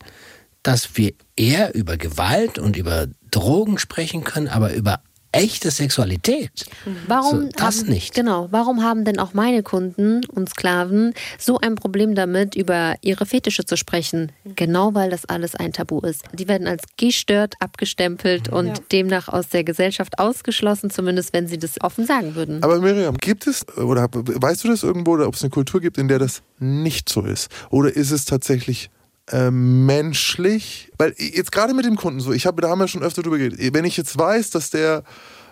[SPEAKER 2] dass wir eher über Gewalt und über Drogen sprechen können, aber über echte Sexualität.
[SPEAKER 6] Warum
[SPEAKER 2] So, das
[SPEAKER 6] haben,
[SPEAKER 2] nicht.
[SPEAKER 6] Genau, warum haben denn auch meine Kunden und Sklaven so ein Problem damit, über ihre Fetische zu sprechen? Genau weil das alles ein Tabu ist. Die werden als gestört abgestempelt und demnach aus der Gesellschaft ausgeschlossen, zumindest wenn sie das offen sagen würden.
[SPEAKER 4] Aber Miriam, gibt es, oder weißt du das irgendwo, oder ob es eine Kultur gibt, in der das nicht so ist? Oder ist es tatsächlich äh, menschlich? Weil jetzt gerade mit dem Kunden so, ich habe, da haben wir schon öfter drüber geredet. Wenn ich jetzt weiß, dass der,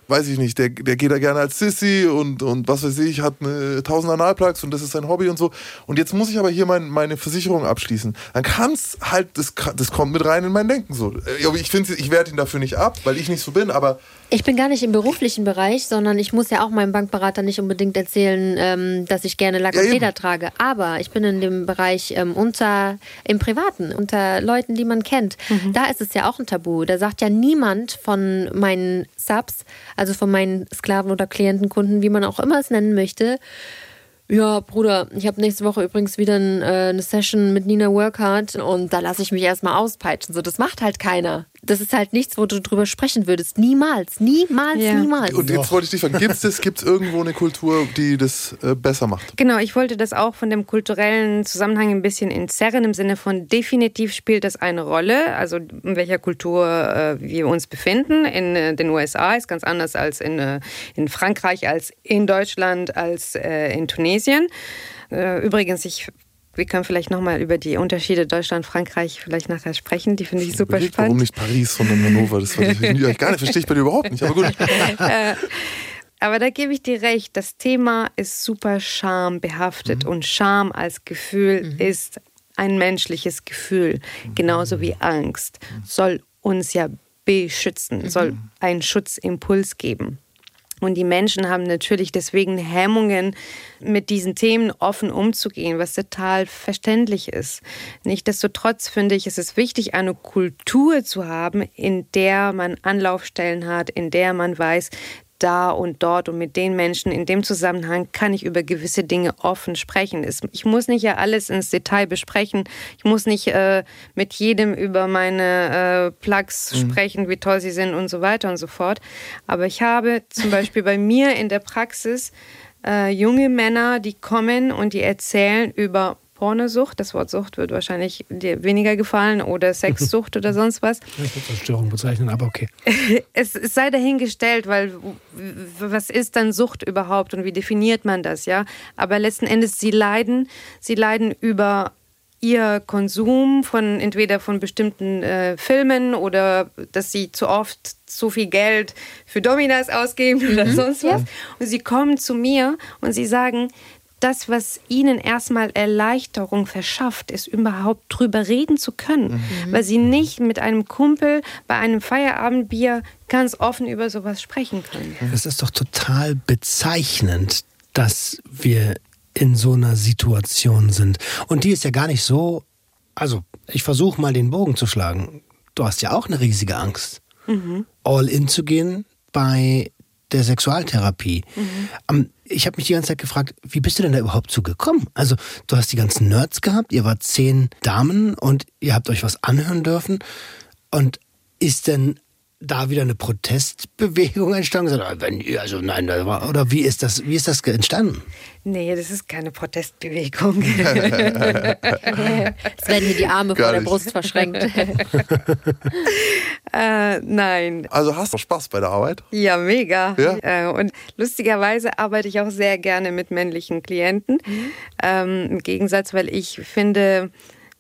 [SPEAKER 4] weiß ich nicht, der, der geht da gerne als Sissy und, und was weiß ich, hat eine 1000 Analplugs und das ist sein Hobby und so. Und jetzt muss ich aber hier mein, meine Versicherung abschließen. Dann kann es halt, das, das kommt mit rein in mein Denken so. Äh, Ich finde, ich werte ihn dafür nicht ab, weil ich nicht so bin, aber
[SPEAKER 6] Ich bin gar nicht im beruflichen Bereich, sondern ich muss ja auch meinem Bankberater nicht unbedingt erzählen, ähm, dass ich gerne Lack
[SPEAKER 4] Ja,
[SPEAKER 6] und
[SPEAKER 4] eben.
[SPEAKER 6] Leder trage. Aber ich bin in dem Bereich ähm, unter im Privaten, unter Leuten, die man kennt. Da ist es ja auch ein Tabu. Da sagt ja niemand von meinen Subs, also von meinen Sklaven oder Klientenkunden, wie man auch immer es nennen möchte. Ja, Bruder, ich habe nächste Woche übrigens wieder äh, eine Session mit Nina Workhardt und da lasse ich mich erstmal auspeitschen. So, das macht halt keiner. Das ist halt nichts, wo du drüber sprechen würdest. Niemals, niemals,
[SPEAKER 3] Ja.
[SPEAKER 6] niemals.
[SPEAKER 4] Und jetzt wollte ich dich fragen, gibt es gibt's irgendwo eine Kultur, die das äh, besser macht?
[SPEAKER 3] Genau, ich wollte das auch von dem kulturellen Zusammenhang ein bisschen entzerren, im Sinne von definitiv spielt das eine Rolle, also in welcher Kultur äh, wir uns befinden. In äh, den USA ist ganz anders als in, äh, in Frankreich, als in Deutschland, als äh, in Tunesien. Äh, übrigens, ich, wir können vielleicht nochmal über die Unterschiede Deutschland, Frankreich vielleicht nachher sprechen, die finde ich super
[SPEAKER 4] Überlegt, warum
[SPEAKER 3] spannend.
[SPEAKER 4] nicht Paris, sondern Hannover? Das ich ich gar nicht, verstehe ich bei dir überhaupt nicht. Aber gut. [laughs]
[SPEAKER 3] Aber da gebe ich dir recht, das Thema ist super schambehaftet und Scham als Gefühl ist ein menschliches Gefühl, genauso wie Angst, soll uns ja beschützen, soll einen Schutzimpuls geben. Und die Menschen haben natürlich deswegen Hemmungen, mit diesen Themen offen umzugehen, was total verständlich ist. Nichtsdestotrotz finde ich, es ist wichtig, eine Kultur zu haben, in der man Anlaufstellen hat, in der man weiß, da und dort und mit den Menschen in dem Zusammenhang kann ich über gewisse Dinge offen sprechen. Ich muss nicht ja alles ins Detail besprechen. Ich muss nicht äh, mit jedem über meine äh, Plugs sprechen, wie toll sie sind und so weiter und so fort. Aber ich habe zum Beispiel bei mir in der Praxis äh, junge Männer, die kommen und die erzählen über Pornosucht. Das Wort Sucht wird wahrscheinlich dir weniger gefallen oder Sexsucht [laughs] oder sonst was.
[SPEAKER 2] Ich würde das Störung bezeichnen, aber okay. [laughs]
[SPEAKER 3] es, es sei dahingestellt, weil was ist dann Sucht überhaupt und wie definiert man das, ja? Aber letzten Endes, sie leiden, sie leiden über ihr Konsum von entweder von bestimmten äh, Filmen oder dass sie zu oft zu viel Geld für Dominas ausgeben oder sonst was. Und sie kommen zu mir und sie sagen, das, was ihnen erstmal Erleichterung verschafft, ist überhaupt drüber reden zu können, weil sie nicht mit einem Kumpel bei einem Feierabendbier ganz offen über sowas sprechen können.
[SPEAKER 2] Es ist doch total bezeichnend, dass wir in so einer Situation sind. Und die ist ja gar nicht so. Also, ich versuche mal den Bogen zu schlagen. Du hast ja auch eine riesige Angst, all in zu gehen bei der Sexualtherapie. Ähm, ich habe mich die ganze Zeit gefragt, wie bist du denn da überhaupt zugekommen? Also, du hast die ganzen Nerds gehabt, ihr wart zehn Damen und ihr habt euch was anhören dürfen. Und ist denn da wieder eine Protestbewegung entstanden? Gesagt, Wenn, also nein, oder wie ist das, wie ist das entstanden?
[SPEAKER 3] Nee, das ist keine Protestbewegung. [laughs]
[SPEAKER 6] Es werden hier die Arme
[SPEAKER 4] Gar
[SPEAKER 6] vor der
[SPEAKER 4] nicht.
[SPEAKER 6] Brust verschränkt. [laughs]
[SPEAKER 3] äh, nein.
[SPEAKER 4] Also hast du Spaß bei der Arbeit?
[SPEAKER 3] Ja, mega.
[SPEAKER 4] Ja?
[SPEAKER 3] Äh, und lustigerweise arbeite ich auch sehr gerne mit männlichen Klienten. Ähm, Im Gegensatz, weil ich finde,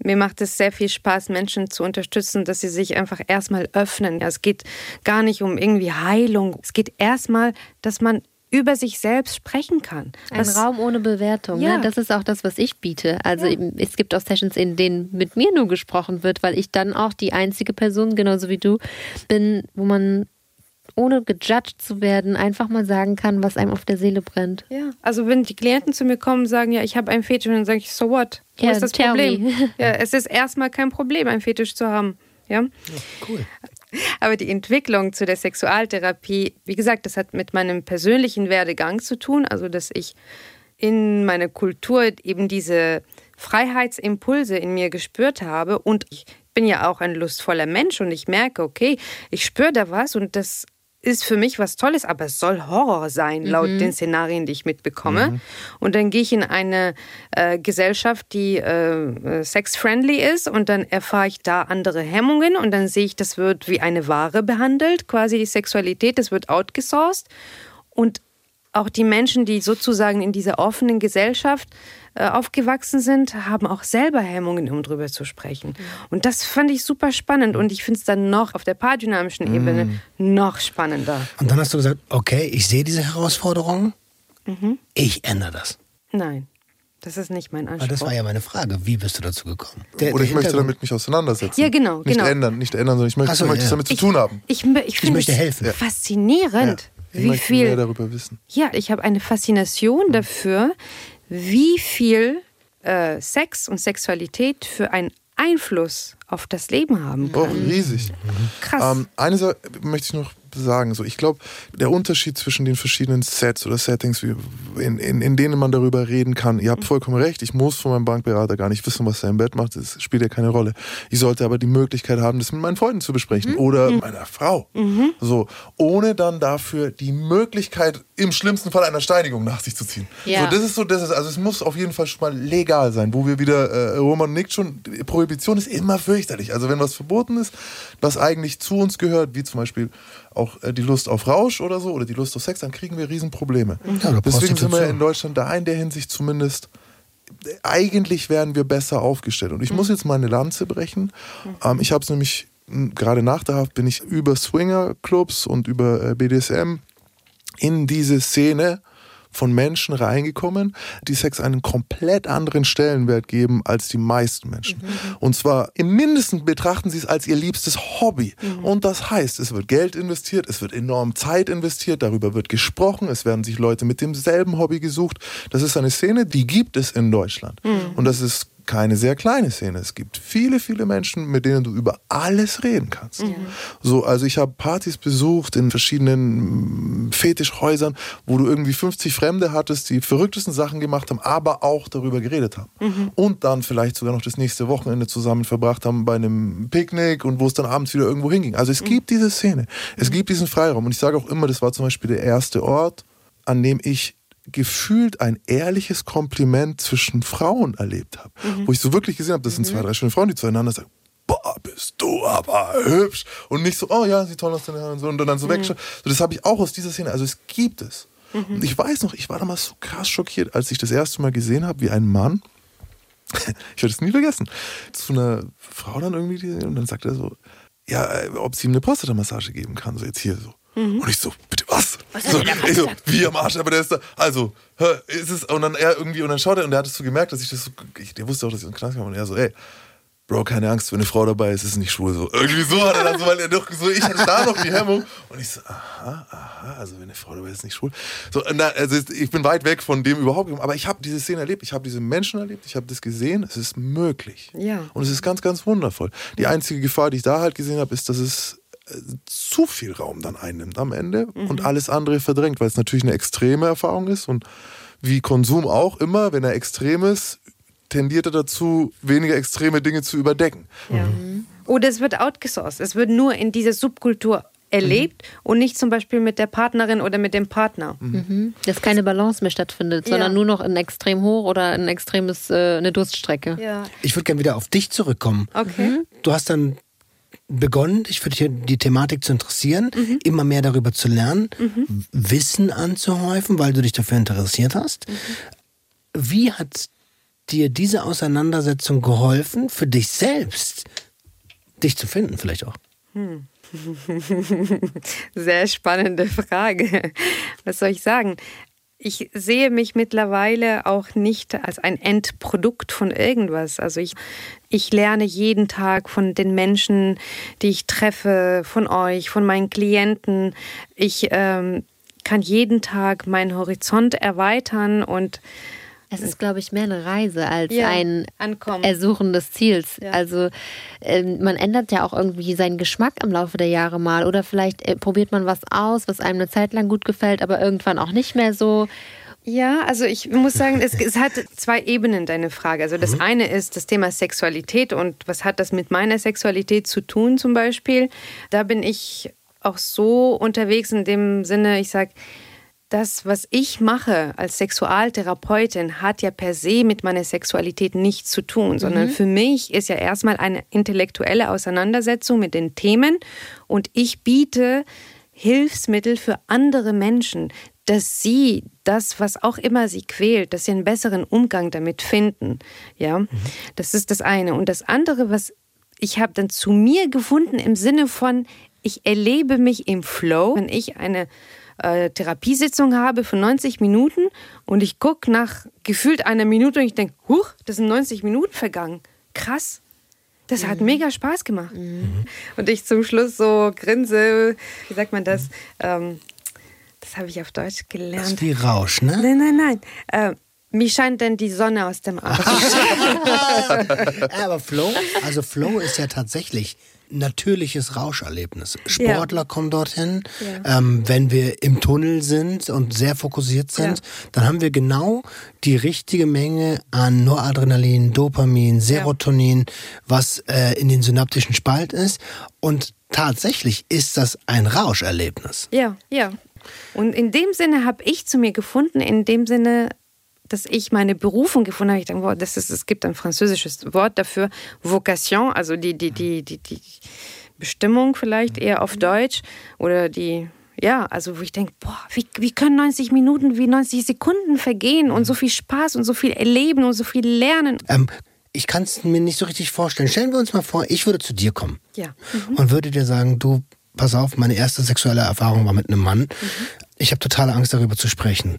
[SPEAKER 3] mir macht es sehr viel Spaß, Menschen zu unterstützen, dass sie sich einfach erstmal öffnen. Ja, es geht gar nicht um irgendwie Heilung. Es geht erstmal, dass man über sich selbst sprechen kann.
[SPEAKER 6] Ein
[SPEAKER 3] Was-
[SPEAKER 6] Raum ohne Bewertung.
[SPEAKER 3] Ja.
[SPEAKER 6] Ne? Das ist auch das, was ich biete. Also eben, es gibt auch Sessions, in denen mit mir nur gesprochen wird, weil ich dann auch die einzige Person, genauso wie du, bin, wo man ohne gejudged zu werden, einfach mal sagen kann, was einem auf der Seele brennt.
[SPEAKER 3] Ja, also wenn die Klienten zu mir kommen und sagen, ja, ich habe einen Fetisch, und dann sage ich, so what? Wo
[SPEAKER 6] Ja,
[SPEAKER 3] ist das
[SPEAKER 6] tell
[SPEAKER 3] Problem?
[SPEAKER 6] me. [laughs]
[SPEAKER 3] Ja, es ist erstmal kein Problem, einen Fetisch zu haben. Ja?
[SPEAKER 2] Cool.
[SPEAKER 3] Aber die Entwicklung zu der Sexualtherapie, wie gesagt, das hat mit meinem persönlichen Werdegang zu tun, also dass ich in meiner Kultur eben diese Freiheitsimpulse in mir gespürt habe und ich bin ja auch ein lustvoller Mensch und ich merke, okay, ich spüre da was und das ist für mich was Tolles, aber es soll Horror sein, laut den Szenarien, die ich mitbekomme. Und dann gehe ich in eine äh, Gesellschaft, die äh, äh, sex-friendly ist und dann erfahre ich da andere Hemmungen und dann sehe ich, das wird wie eine Ware behandelt, quasi die Sexualität, das wird outgesourced. Und auch die Menschen, die sozusagen in dieser offenen Gesellschaft äh, aufgewachsen sind, haben auch selber Hemmungen, um drüber zu sprechen. Und das fand ich super spannend und ich finde es dann noch auf der paardynamischen Ebene noch spannender.
[SPEAKER 2] Und dann hast du gesagt, okay, ich sehe diese Herausforderung,
[SPEAKER 3] Mhm.
[SPEAKER 2] ich ändere das.
[SPEAKER 3] Nein, das ist nicht mein
[SPEAKER 2] Weil
[SPEAKER 3] Anspruch.
[SPEAKER 2] das war ja meine Frage, wie bist du dazu gekommen? Der-
[SPEAKER 4] Oder ich möchte damit mich auseinandersetzen.
[SPEAKER 3] Ja, genau,
[SPEAKER 4] Nicht
[SPEAKER 3] genau.
[SPEAKER 4] ändern, nicht ändern, sondern ich möchte,
[SPEAKER 2] so,
[SPEAKER 4] ich möchte
[SPEAKER 2] ja.
[SPEAKER 4] damit zu tun haben.
[SPEAKER 3] Ich, mö- ich, finde
[SPEAKER 2] möchte
[SPEAKER 3] es
[SPEAKER 2] helfen. Ja.
[SPEAKER 3] Faszinierend,
[SPEAKER 4] Ich
[SPEAKER 3] wie
[SPEAKER 4] möchte mehr
[SPEAKER 3] viel.
[SPEAKER 4] darüber wissen.
[SPEAKER 3] Ja, ich habe eine Faszination dafür, wie viel äh, Sex und Sexualität für einen Einfluss auf das Leben haben
[SPEAKER 4] Oh,
[SPEAKER 3] kann.
[SPEAKER 4] riesig.
[SPEAKER 3] Krass.
[SPEAKER 4] Ähm, eine Sache möchte ich noch sagen. So, ich glaube, der Unterschied zwischen den verschiedenen Sets oder Settings, in, in, in denen man darüber reden kann, ihr habt vollkommen recht, ich muss von meinem Bankberater gar nicht wissen, was er im Bett macht, das spielt ja keine Rolle. Ich sollte aber die Möglichkeit haben, das mit meinen Freunden zu besprechen oder meiner Frau. So, ohne dann dafür die Möglichkeit, im schlimmsten Fall einer Steinigung nach sich zu ziehen.
[SPEAKER 6] Ja.
[SPEAKER 4] So, das ist so, das ist, also es muss auf jeden Fall schon mal legal sein, wo wir wieder, äh, Roman nickt schon, Prohibition ist immer fürchterlich. Also wenn was verboten ist, was eigentlich zu uns gehört, wie zum Beispiel auch äh, die Lust auf Rausch oder so oder die Lust auf Sex, dann kriegen wir Riesenprobleme.
[SPEAKER 2] Ja,
[SPEAKER 4] Deswegen sind wir in Deutschland da in der Hinsicht zumindest eigentlich wären wir besser aufgestellt. Und ich muss jetzt mal eine Lanze brechen. Ähm, ich habe es nämlich mh, gerade nach der Haft bin ich über Swinger-Clubs und über äh, BDSM in diese Szene von Menschen reingekommen, die Sex einen komplett anderen Stellenwert geben als die meisten Menschen. Und zwar im Mindesten betrachten sie es als ihr liebstes Hobby. Und das heißt, es wird Geld investiert, es wird enorm Zeit investiert, darüber wird gesprochen, es werden sich Leute mit demselben Hobby gesucht. Das ist eine Szene, die gibt es in Deutschland. Und das ist keine sehr kleine Szene. Es gibt viele, viele Menschen, mit denen du über alles reden kannst. So, also ich habe Partys besucht in verschiedenen mm, Fetischhäusern, wo du irgendwie 50 Fremde hattest, die verrücktesten Sachen gemacht haben, aber auch darüber geredet haben. Und dann vielleicht sogar noch das nächste Wochenende zusammen verbracht haben bei einem Picknick und wo es dann abends wieder irgendwo hinging. Also es gibt diese Szene. Es gibt diesen Freiraum. Und ich sage auch immer, das war zum Beispiel der erste Ort, an dem ich gefühlt ein ehrliches Kompliment zwischen Frauen erlebt habe. Wo ich so wirklich gesehen habe, das sind zwei, drei schöne Frauen, die zueinander sagen, boah, bist du aber hübsch. Und nicht so, oh ja, sieht toll aus und so, und dann so wegschauen. So, das habe ich auch aus dieser Szene. Also es gibt es. Und ich weiß noch, ich war damals so krass schockiert, als ich das erste Mal gesehen habe, wie ein Mann, [laughs] ich werde es nie vergessen, zu einer Frau dann irgendwie, und dann sagt er so, ja, äh, ob sie ihm eine Prostatamassage geben kann, so jetzt hier so. Und ich so, bitte was? so, ich so, wie am Arsch, aber der ist da, also, hä, ist es, und dann er irgendwie, und dann schaut er, und der hat es so gemerkt, dass ich das so, ich, der wusste auch, dass ich in den Knast kam, und er so, ey, Bro, keine Angst, wenn eine Frau dabei ist, ist es nicht schwul. So. Irgendwie so hat er dann so, weil er doch so, ich hatte da noch die Hemmung. Und ich so, aha, aha, also wenn eine Frau dabei ist, ist es nicht schwul. So, da, also ich bin weit weg von dem überhaupt. Aber ich habe diese Szene erlebt, ich habe diese Menschen erlebt, ich habe das gesehen, es ist möglich.
[SPEAKER 3] Ja.
[SPEAKER 4] Und es ist ganz, ganz wundervoll. Die einzige Gefahr, die ich da halt gesehen habe, ist, dass es zu viel Raum dann einnimmt am Ende und alles andere verdrängt, weil es natürlich eine extreme Erfahrung ist und wie Konsum auch immer, wenn er extrem ist, tendiert er dazu, weniger extreme Dinge zu überdecken.
[SPEAKER 3] Ja. Oder es wird outgesourced. Es wird nur in dieser Subkultur erlebt und nicht zum Beispiel mit der Partnerin oder mit dem Partner.
[SPEAKER 6] Dass keine Balance mehr stattfindet, sondern
[SPEAKER 3] Ja.
[SPEAKER 6] nur noch ein extrem hoch oder ein extremes, äh, eine Durststrecke.
[SPEAKER 3] Ja.
[SPEAKER 2] Ich würde gerne wieder auf dich zurückkommen.
[SPEAKER 3] Okay.
[SPEAKER 2] Du hast dann begonnen, dich für die, die Thematik zu interessieren, immer mehr darüber zu lernen, Wissen anzuhäufen, weil du dich dafür interessiert hast. Wie hat dir diese Auseinandersetzung geholfen, für dich selbst dich zu finden, vielleicht auch? [laughs]
[SPEAKER 3] Sehr spannende Frage. was soll ich sagen? Ich sehe mich mittlerweile auch nicht als ein Endprodukt von irgendwas. Also ich, ich lerne jeden Tag von den Menschen, die ich treffe, von euch, von meinen Klienten. Ich ähm, kann jeden Tag meinen Horizont erweitern und
[SPEAKER 6] es ist, glaube ich, mehr eine Reise als
[SPEAKER 3] Ja,
[SPEAKER 6] ein
[SPEAKER 3] ankommen.
[SPEAKER 6] Ersuchen des Ziels.
[SPEAKER 3] Ja.
[SPEAKER 6] Also ähm, man ändert ja auch irgendwie seinen Geschmack im Laufe der Jahre mal. Oder vielleicht äh, probiert man was aus, was einem eine Zeit lang gut gefällt, aber irgendwann auch nicht mehr so.
[SPEAKER 3] Ja, also ich muss sagen, es, es hat zwei Ebenen, deine Frage. Also das eine ist das Thema Sexualität und was hat das mit meiner Sexualität zu tun zum Beispiel. Da bin ich auch so unterwegs in dem Sinne, ich sage, das, was ich mache als Sexualtherapeutin, hat ja per se mit meiner Sexualität nichts zu tun, sondern für mich ist ja erstmal eine intellektuelle Auseinandersetzung mit den Themen und ich biete Hilfsmittel für andere Menschen, dass sie das, was auch immer sie quält, dass sie einen besseren Umgang damit finden. Ja, das ist das eine. Und das andere, was ich habe dann zu mir gefunden im Sinne von, ich erlebe mich im Flow, wenn ich eine äh, Therapiesitzung habe für 90 Minuten und ich gucke nach gefühlt einer Minute und ich denke, huch, das sind 90 Minuten vergangen. Krass. Das hat mega Spaß gemacht. Und ich zum Schluss so grinse, wie sagt man das? Ähm, das habe ich auf Deutsch
[SPEAKER 2] Das
[SPEAKER 3] gelernt.
[SPEAKER 2] ist wie Rausch, ne?
[SPEAKER 3] Nein, nein, nein. Äh, mir scheint dann die Sonne aus dem.
[SPEAKER 2] Ja, [laughs] aber Flow, also Flow ist ja tatsächlich natürliches Rauscherlebnis. Sportler kommen dorthin.
[SPEAKER 3] Ja.
[SPEAKER 2] Ähm, wenn wir im Tunnel sind und sehr fokussiert sind,
[SPEAKER 3] Ja.
[SPEAKER 2] dann haben wir genau die richtige Menge an Noradrenalin, Dopamin, Serotonin, was äh, in den synaptischen Spalt ist. Und tatsächlich ist das ein Rauscherlebnis.
[SPEAKER 3] Ja, ja. Und in dem Sinne habe ich zu mir gefunden, in dem Sinne, dass ich meine Berufung gefunden habe. Ich denke, wow, das ist, es gibt ein französisches Wort dafür, Vocation, also die, die, die, die, die Bestimmung vielleicht eher auf Deutsch oder die, ja, also wo ich denke, boah, wie, wie können 90 Minuten wie 90 Sekunden vergehen und so viel Spaß und so viel erleben und so viel lernen.
[SPEAKER 2] Ähm, ich kann es mir nicht so richtig vorstellen. Stellen wir uns mal vor, ich würde zu dir kommen
[SPEAKER 3] Ja.
[SPEAKER 2] und würde dir sagen, du, pass auf, meine erste sexuelle Erfahrung war mit einem Mann. Ich habe totale Angst darüber zu sprechen.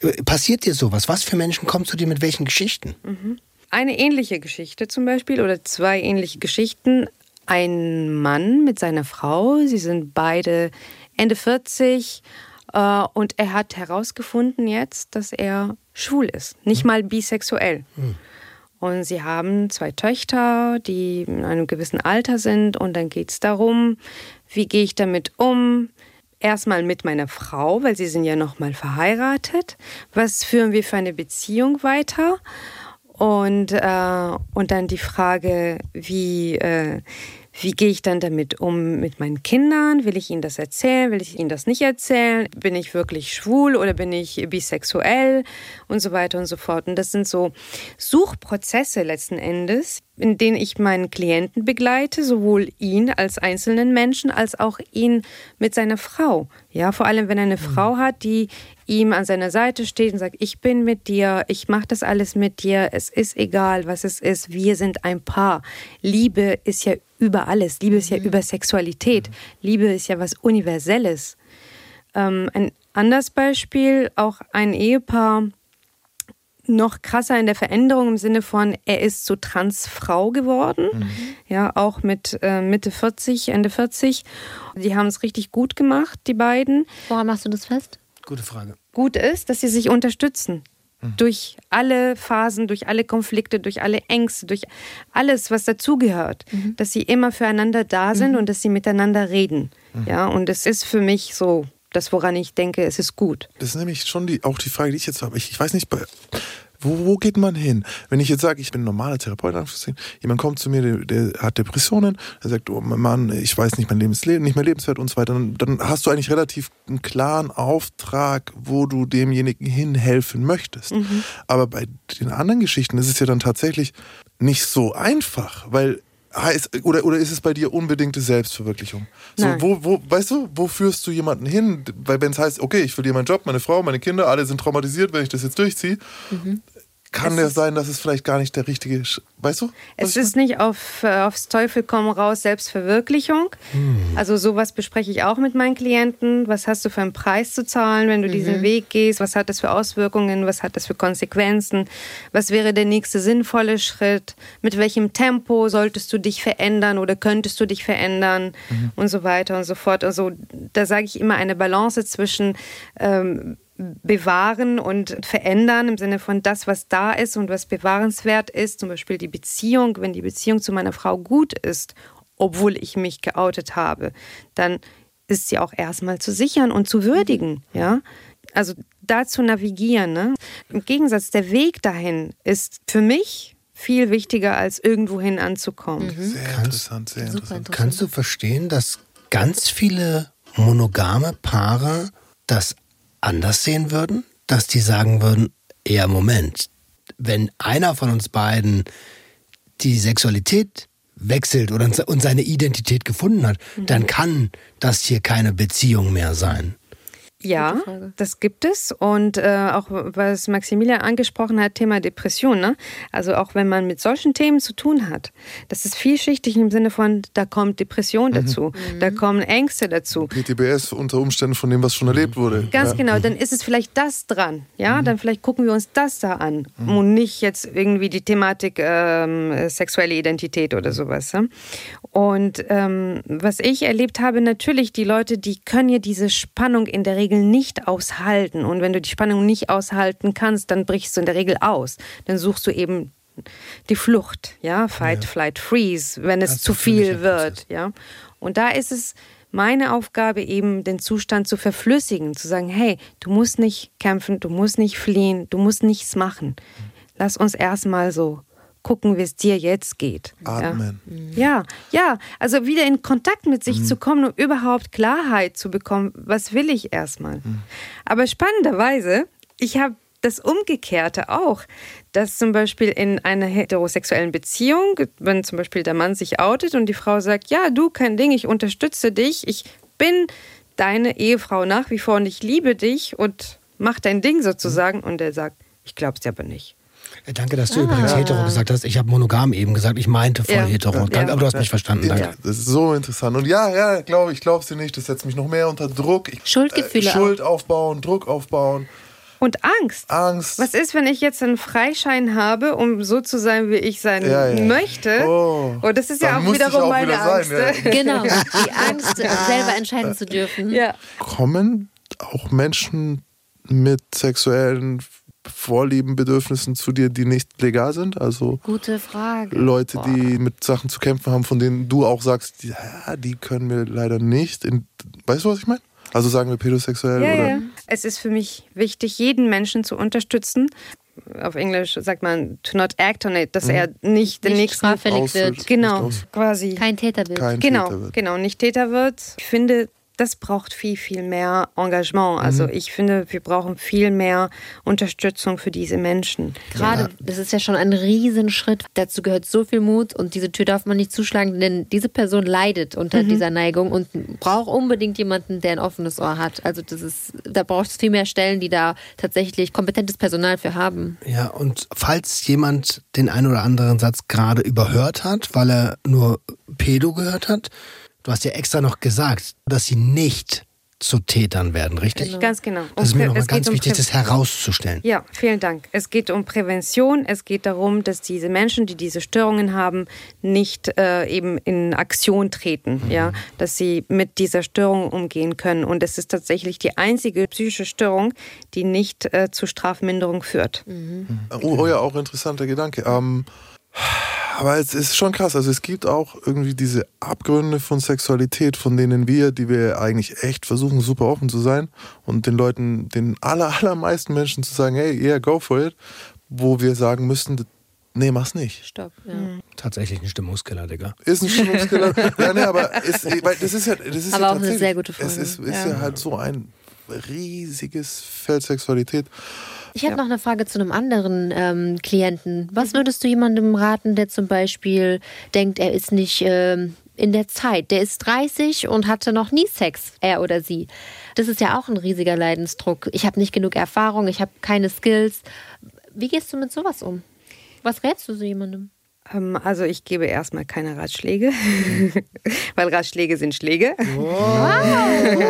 [SPEAKER 2] Äh, Passiert dir sowas? Was für Menschen kommen zu dir mit welchen Geschichten?
[SPEAKER 3] Eine ähnliche Geschichte zum Beispiel oder zwei ähnliche Geschichten. Ein Mann mit seiner Frau, sie sind beide Ende 40 äh, und er hat herausgefunden jetzt, dass er schwul ist, nicht mal bisexuell. Und sie haben zwei Töchter, die in einem gewissen Alter sind und dann geht es darum, wie gehe ich damit um? Erstmal mit meiner Frau, weil sie sind ja noch mal verheiratet. Was führen wir für eine Beziehung weiter? Und, äh, und dann die Frage, wie, äh, wie gehe ich dann damit um mit meinen Kindern? Will ich ihnen das erzählen? Will ich ihnen das nicht erzählen? Bin ich wirklich schwul oder bin ich bisexuell? Und so weiter und so fort. Und das sind so Suchprozesse letzten Endes, in denen ich meinen Klienten begleite, sowohl ihn als einzelnen Menschen als auch ihn mit seiner Frau. Ja, vor allem wenn er eine Frau hat, die ihm an seiner Seite steht und sagt, ich bin mit dir, ich mache das alles mit dir, es ist egal, was es ist, wir sind ein Paar. Liebe ist ja über alles, Liebe ist ja über Sexualität, Liebe ist ja was Universelles. Ähm, ein anderes Beispiel, auch ein Ehepaar, noch krasser in der Veränderung im Sinne von, er ist so Transfrau geworden, ja, auch mit äh, Mitte 40, Ende 40. Die haben es richtig gut gemacht, die beiden.
[SPEAKER 6] Woran machst du das fest?
[SPEAKER 2] Gute Frage.
[SPEAKER 3] Gut ist, dass sie sich unterstützen. Durch alle Phasen, durch alle Konflikte, durch alle Ängste, durch alles, was dazugehört. Dass sie immer füreinander da sind und dass sie miteinander reden. Ja, und es ist für mich so das, woran ich denke, es ist gut.
[SPEAKER 4] Das ist nämlich schon die, auch die Frage, die ich jetzt habe. Ich, ich weiß nicht, bei, wo, wo geht man hin? Wenn ich jetzt sage, ich bin ein normaler Therapeut, jemand kommt zu mir, der, der hat Depressionen, der sagt, oh Mann, ich weiß nicht, mein Leben ist le nicht mehr lebenswert und so weiter, dann, dann hast du eigentlich relativ einen klaren Auftrag, wo du demjenigen hinhelfen möchtest. Aber bei den anderen Geschichten ist es ja dann tatsächlich nicht so einfach, weil heißt, oder, oder ist es bei dir unbedingte Selbstverwirklichung? So,
[SPEAKER 3] Nein.
[SPEAKER 4] wo, wo, weißt du, wo führst du jemanden hin? Weil wenn es heißt, okay, ich verliere meinen Job, meine Frau, meine Kinder, alle sind traumatisiert, wenn ich das jetzt durchziehe, kann
[SPEAKER 3] Es
[SPEAKER 4] ja sein, dass es vielleicht gar nicht der richtige ist. Weißt du?
[SPEAKER 3] Es ist nicht auf, äh, aufs Teufel komm raus Selbstverwirklichung. Also sowas bespreche ich auch mit meinen Klienten. Was hast du für einen Preis zu zahlen, wenn du diesen Weg gehst? Was hat das für Auswirkungen? Was hat das für Konsequenzen? Was wäre der nächste sinnvolle Schritt? Mit welchem Tempo solltest du dich verändern oder könntest du dich verändern? Und so weiter und so fort. Also da sage ich immer eine Balance zwischen ähm, bewahren und verändern im Sinne von das, was da ist und was bewahrenswert ist, zum Beispiel die Beziehung, wenn die Beziehung zu meiner Frau gut ist, obwohl ich mich geoutet habe, dann ist sie auch erstmal zu sichern und zu würdigen, ja. Also da zu navigieren. Ne? Im Gegensatz, der Weg dahin ist für mich viel wichtiger, als irgendwohin anzukommen.
[SPEAKER 4] Sehr interessant, sehr interessant.
[SPEAKER 6] interessant.
[SPEAKER 2] Kannst du verstehen, dass ganz viele monogame Paare das anders sehen würden? Dass die sagen würden, ja, Moment, wenn einer von uns beiden die Sexualität wechselt oder und seine Identität gefunden hat, dann kann das hier keine Beziehung mehr sein.
[SPEAKER 3] Ja, das gibt es. Und äh, auch was Maximilian angesprochen hat, Thema Depression. Ne? Also auch wenn man mit solchen Themen zu tun hat, das ist vielschichtig im Sinne von, da kommt Depression dazu, da kommen Ängste dazu.
[SPEAKER 4] PTBS unter Umständen von dem, was schon erlebt wurde.
[SPEAKER 3] Ganz
[SPEAKER 4] ja.
[SPEAKER 3] genau, dann ist es vielleicht das dran, ja, dann vielleicht gucken wir uns das da an und nicht jetzt irgendwie die Thematik ähm, sexuelle Identität oder sowas. Ja? Und ähm, was ich erlebt habe, natürlich die Leute, die können ja diese Spannung in der Regel nicht aushalten. Und wenn du die Spannung nicht aushalten kannst, dann brichst du in der Regel aus, dann suchst du eben die Flucht, ja, Fight, Flight, Freeze, wenn es
[SPEAKER 2] ist
[SPEAKER 3] zu viel wird, ja. Und da ist es meine Aufgabe eben, den Zustand zu verflüssigen, zu sagen, hey, du musst nicht kämpfen, du musst nicht fliehen, du musst nichts machen. Lass uns erstmal so gucken, wie es dir jetzt geht.
[SPEAKER 4] Atmen.
[SPEAKER 3] Ja. ja, ja, also wieder in Kontakt mit sich zu kommen, um überhaupt Klarheit zu bekommen, was will ich erstmal. Aber spannenderweise, ich habe das Umgekehrte auch, dass zum Beispiel in einer heterosexuellen Beziehung, wenn zum Beispiel der Mann sich outet und die Frau sagt, ja, du, kein Ding, ich unterstütze dich, ich bin deine Ehefrau nach wie vor und ich liebe dich und mach dein Ding sozusagen. Und er sagt, ich glaub's dir aber nicht.
[SPEAKER 2] Äh, Danke, dass du übrigens hetero gesagt hast. Ich habe monogam eben gesagt. Ich meinte voll
[SPEAKER 3] Ja.
[SPEAKER 2] hetero. Danke,
[SPEAKER 3] Ja.
[SPEAKER 2] aber du hast mich verstanden.
[SPEAKER 4] Ja,
[SPEAKER 2] Danke.
[SPEAKER 4] das ist so interessant. Und ja, ja, glaube ich, glaub's dir nicht. Das setzt mich noch mehr unter Druck. Ich,
[SPEAKER 6] Schuldgefühle
[SPEAKER 4] Äh, Schuld aufbauen, Druck aufbauen,
[SPEAKER 3] Und Angst.
[SPEAKER 4] Angst.
[SPEAKER 3] Was ist, wenn ich jetzt einen Freischein habe, um so zu sein, wie ich sein
[SPEAKER 4] Ja, ja.
[SPEAKER 3] möchte?
[SPEAKER 4] Oh.
[SPEAKER 3] Und das ist ja auch wiederum
[SPEAKER 4] auch
[SPEAKER 3] meine
[SPEAKER 4] wieder sein,
[SPEAKER 3] Angst.
[SPEAKER 4] ja. [laughs]
[SPEAKER 6] Genau, die Angst, [laughs] selber entscheiden zu dürfen.
[SPEAKER 3] ja.
[SPEAKER 4] Kommen auch Menschen mit sexuellen Vorlieben, Bedürfnissen zu dir, die nicht legal sind? Also
[SPEAKER 6] Gute Frage.
[SPEAKER 4] Leute,
[SPEAKER 6] Boah.
[SPEAKER 4] die mit Sachen zu kämpfen haben, von denen du auch sagst, ja, die können wir leider nicht. In, weißt du, was ich meine? Also sagen wir pädosexuell
[SPEAKER 3] Ja,
[SPEAKER 4] oder?
[SPEAKER 3] ja. Es ist für mich wichtig, jeden Menschen zu unterstützen. Auf Englisch sagt man to not act on it, dass er nicht den
[SPEAKER 6] Nicht
[SPEAKER 3] nächsten
[SPEAKER 6] straffällig wird.
[SPEAKER 3] genau quasi
[SPEAKER 6] Kein Täter wird.
[SPEAKER 4] Kein
[SPEAKER 3] genau
[SPEAKER 4] Täter wird.
[SPEAKER 3] genau nicht Täter wird. Ich finde, das braucht viel viel mehr Engagement. Also
[SPEAKER 4] Mhm.
[SPEAKER 3] ich finde, wir brauchen viel mehr Unterstützung für diese Menschen.
[SPEAKER 6] Gerade, das ist ja schon ein Riesenschritt. Dazu gehört so viel Mut und diese Tür darf man nicht zuschlagen, denn diese Person leidet unter
[SPEAKER 3] Mhm.
[SPEAKER 6] dieser Neigung und braucht unbedingt jemanden, der ein offenes Ohr hat. Also das ist, da braucht es viel mehr Stellen, die da tatsächlich kompetentes Personal für haben.
[SPEAKER 2] Ja, und falls jemand den einen oder anderen Satz gerade überhört hat, weil er nur Pedo gehört hat, du hast ja extra noch gesagt, dass sie nicht zu Tätern werden, richtig?
[SPEAKER 3] Ganz genau.
[SPEAKER 2] Das ist mir nochmal ganz
[SPEAKER 3] um
[SPEAKER 2] wichtig,
[SPEAKER 3] Prä-
[SPEAKER 2] das herauszustellen.
[SPEAKER 3] Ja, vielen Dank. Es geht um Prävention. Es geht darum, dass diese Menschen, die diese Störungen haben, nicht äh, eben in Aktion treten, ja, dass sie mit dieser Störung umgehen können. Und es ist tatsächlich die einzige psychische Störung, die nicht äh, zu Strafminderung führt.
[SPEAKER 4] Oh, oh ja, auch interessanter Gedanke. Ähm, aber es ist schon krass. Also es gibt auch irgendwie diese Abgründe von Sexualität, von denen wir, die wir eigentlich echt versuchen, super offen zu sein und den Leuten, den aller, allermeisten Menschen zu sagen, hey, yeah, go for it, wo wir sagen müssten, nee, mach's nicht.
[SPEAKER 6] Stopp. Ja.
[SPEAKER 2] Tatsächlich ein Stimmungskiller, Digga.
[SPEAKER 4] Ist ein Stimmungskiller. [laughs] ja, nee, aber ist, weil das ist ja, das ist
[SPEAKER 6] Aber
[SPEAKER 4] ja
[SPEAKER 6] auch eine sehr gute Frage.
[SPEAKER 4] Es ist, ist
[SPEAKER 3] Ja.
[SPEAKER 4] ja. halt so ein riesiges Feld Sexualität.
[SPEAKER 6] Ich habe noch eine Frage zu einem anderen ähm, Klienten. Was würdest du jemandem raten, der zum Beispiel denkt, er ist nicht ähm, in der Zeit, der ist 30 und hatte noch nie Sex, er oder sie? Das ist ja auch ein riesiger Leidensdruck. Ich habe nicht genug Erfahrung, ich habe keine Skills. Wie gehst du mit sowas um? Was rätst du so jemandem?
[SPEAKER 3] Ähm, also ich gebe erstmal keine Ratschläge, [laughs] weil Ratschläge sind Schläge.
[SPEAKER 2] Wow.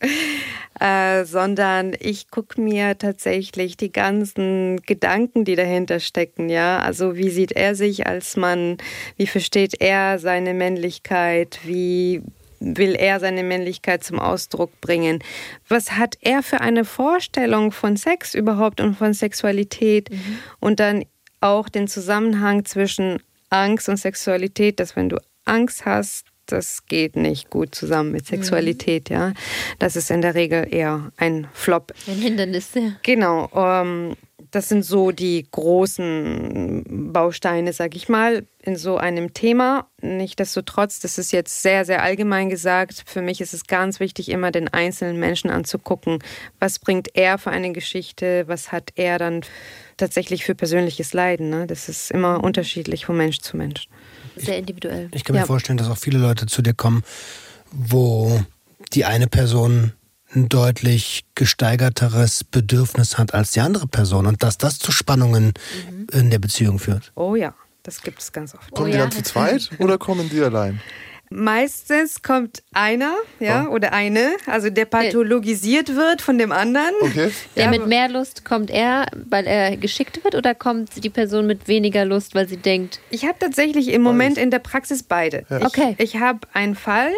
[SPEAKER 2] [laughs]
[SPEAKER 3] äh, sondern ich gucke mir tatsächlich die ganzen Gedanken, die dahinter stecken. Ja, also wie sieht er sich als Mann? Wie versteht er seine Männlichkeit? Wie will er seine Männlichkeit zum Ausdruck bringen? Was hat er für eine Vorstellung von Sex überhaupt und von Sexualität? Mhm. Und dann auch den Zusammenhang zwischen Angst und Sexualität, dass wenn du Angst hast, das geht nicht gut zusammen mit Sexualität, mhm. ja. Das ist in der Regel eher ein Flop.
[SPEAKER 6] Ein Hindernis, ja.
[SPEAKER 3] Genau. Ähm, das sind so die großen Bausteine, sag ich mal, in so einem Thema. Nichtsdestotrotz, das ist jetzt sehr, sehr allgemein gesagt. Für mich ist es ganz wichtig, immer den einzelnen Menschen anzugucken. Was bringt er für eine Geschichte? Was hat er dann tatsächlich für persönliches Leiden? Ne? Das ist immer unterschiedlich von Mensch zu Mensch.
[SPEAKER 6] Sehr individuell.
[SPEAKER 2] Ich kann mir ja. vorstellen, dass auch viele Leute zu dir kommen, wo die eine Person ein deutlich gesteigerteres Bedürfnis hat als die andere Person und dass das zu Spannungen mhm. in der Beziehung führt.
[SPEAKER 3] Oh ja, das gibt es ganz oft.
[SPEAKER 4] Kommen
[SPEAKER 3] oh
[SPEAKER 4] die
[SPEAKER 3] ja.
[SPEAKER 4] dann zu zweit oder kommen die allein?
[SPEAKER 3] Meistens kommt einer, ja, oh. oder eine, also der pathologisiert wird von dem anderen.
[SPEAKER 4] Okay.
[SPEAKER 6] Der ja, mit mehr Lust kommt er, weil er geschickt wird, oder kommt die Person mit weniger Lust, weil sie denkt?
[SPEAKER 3] Ich habe tatsächlich im Moment in der Praxis beide.
[SPEAKER 6] Ja. Okay.
[SPEAKER 3] Ich, ich habe einen Fall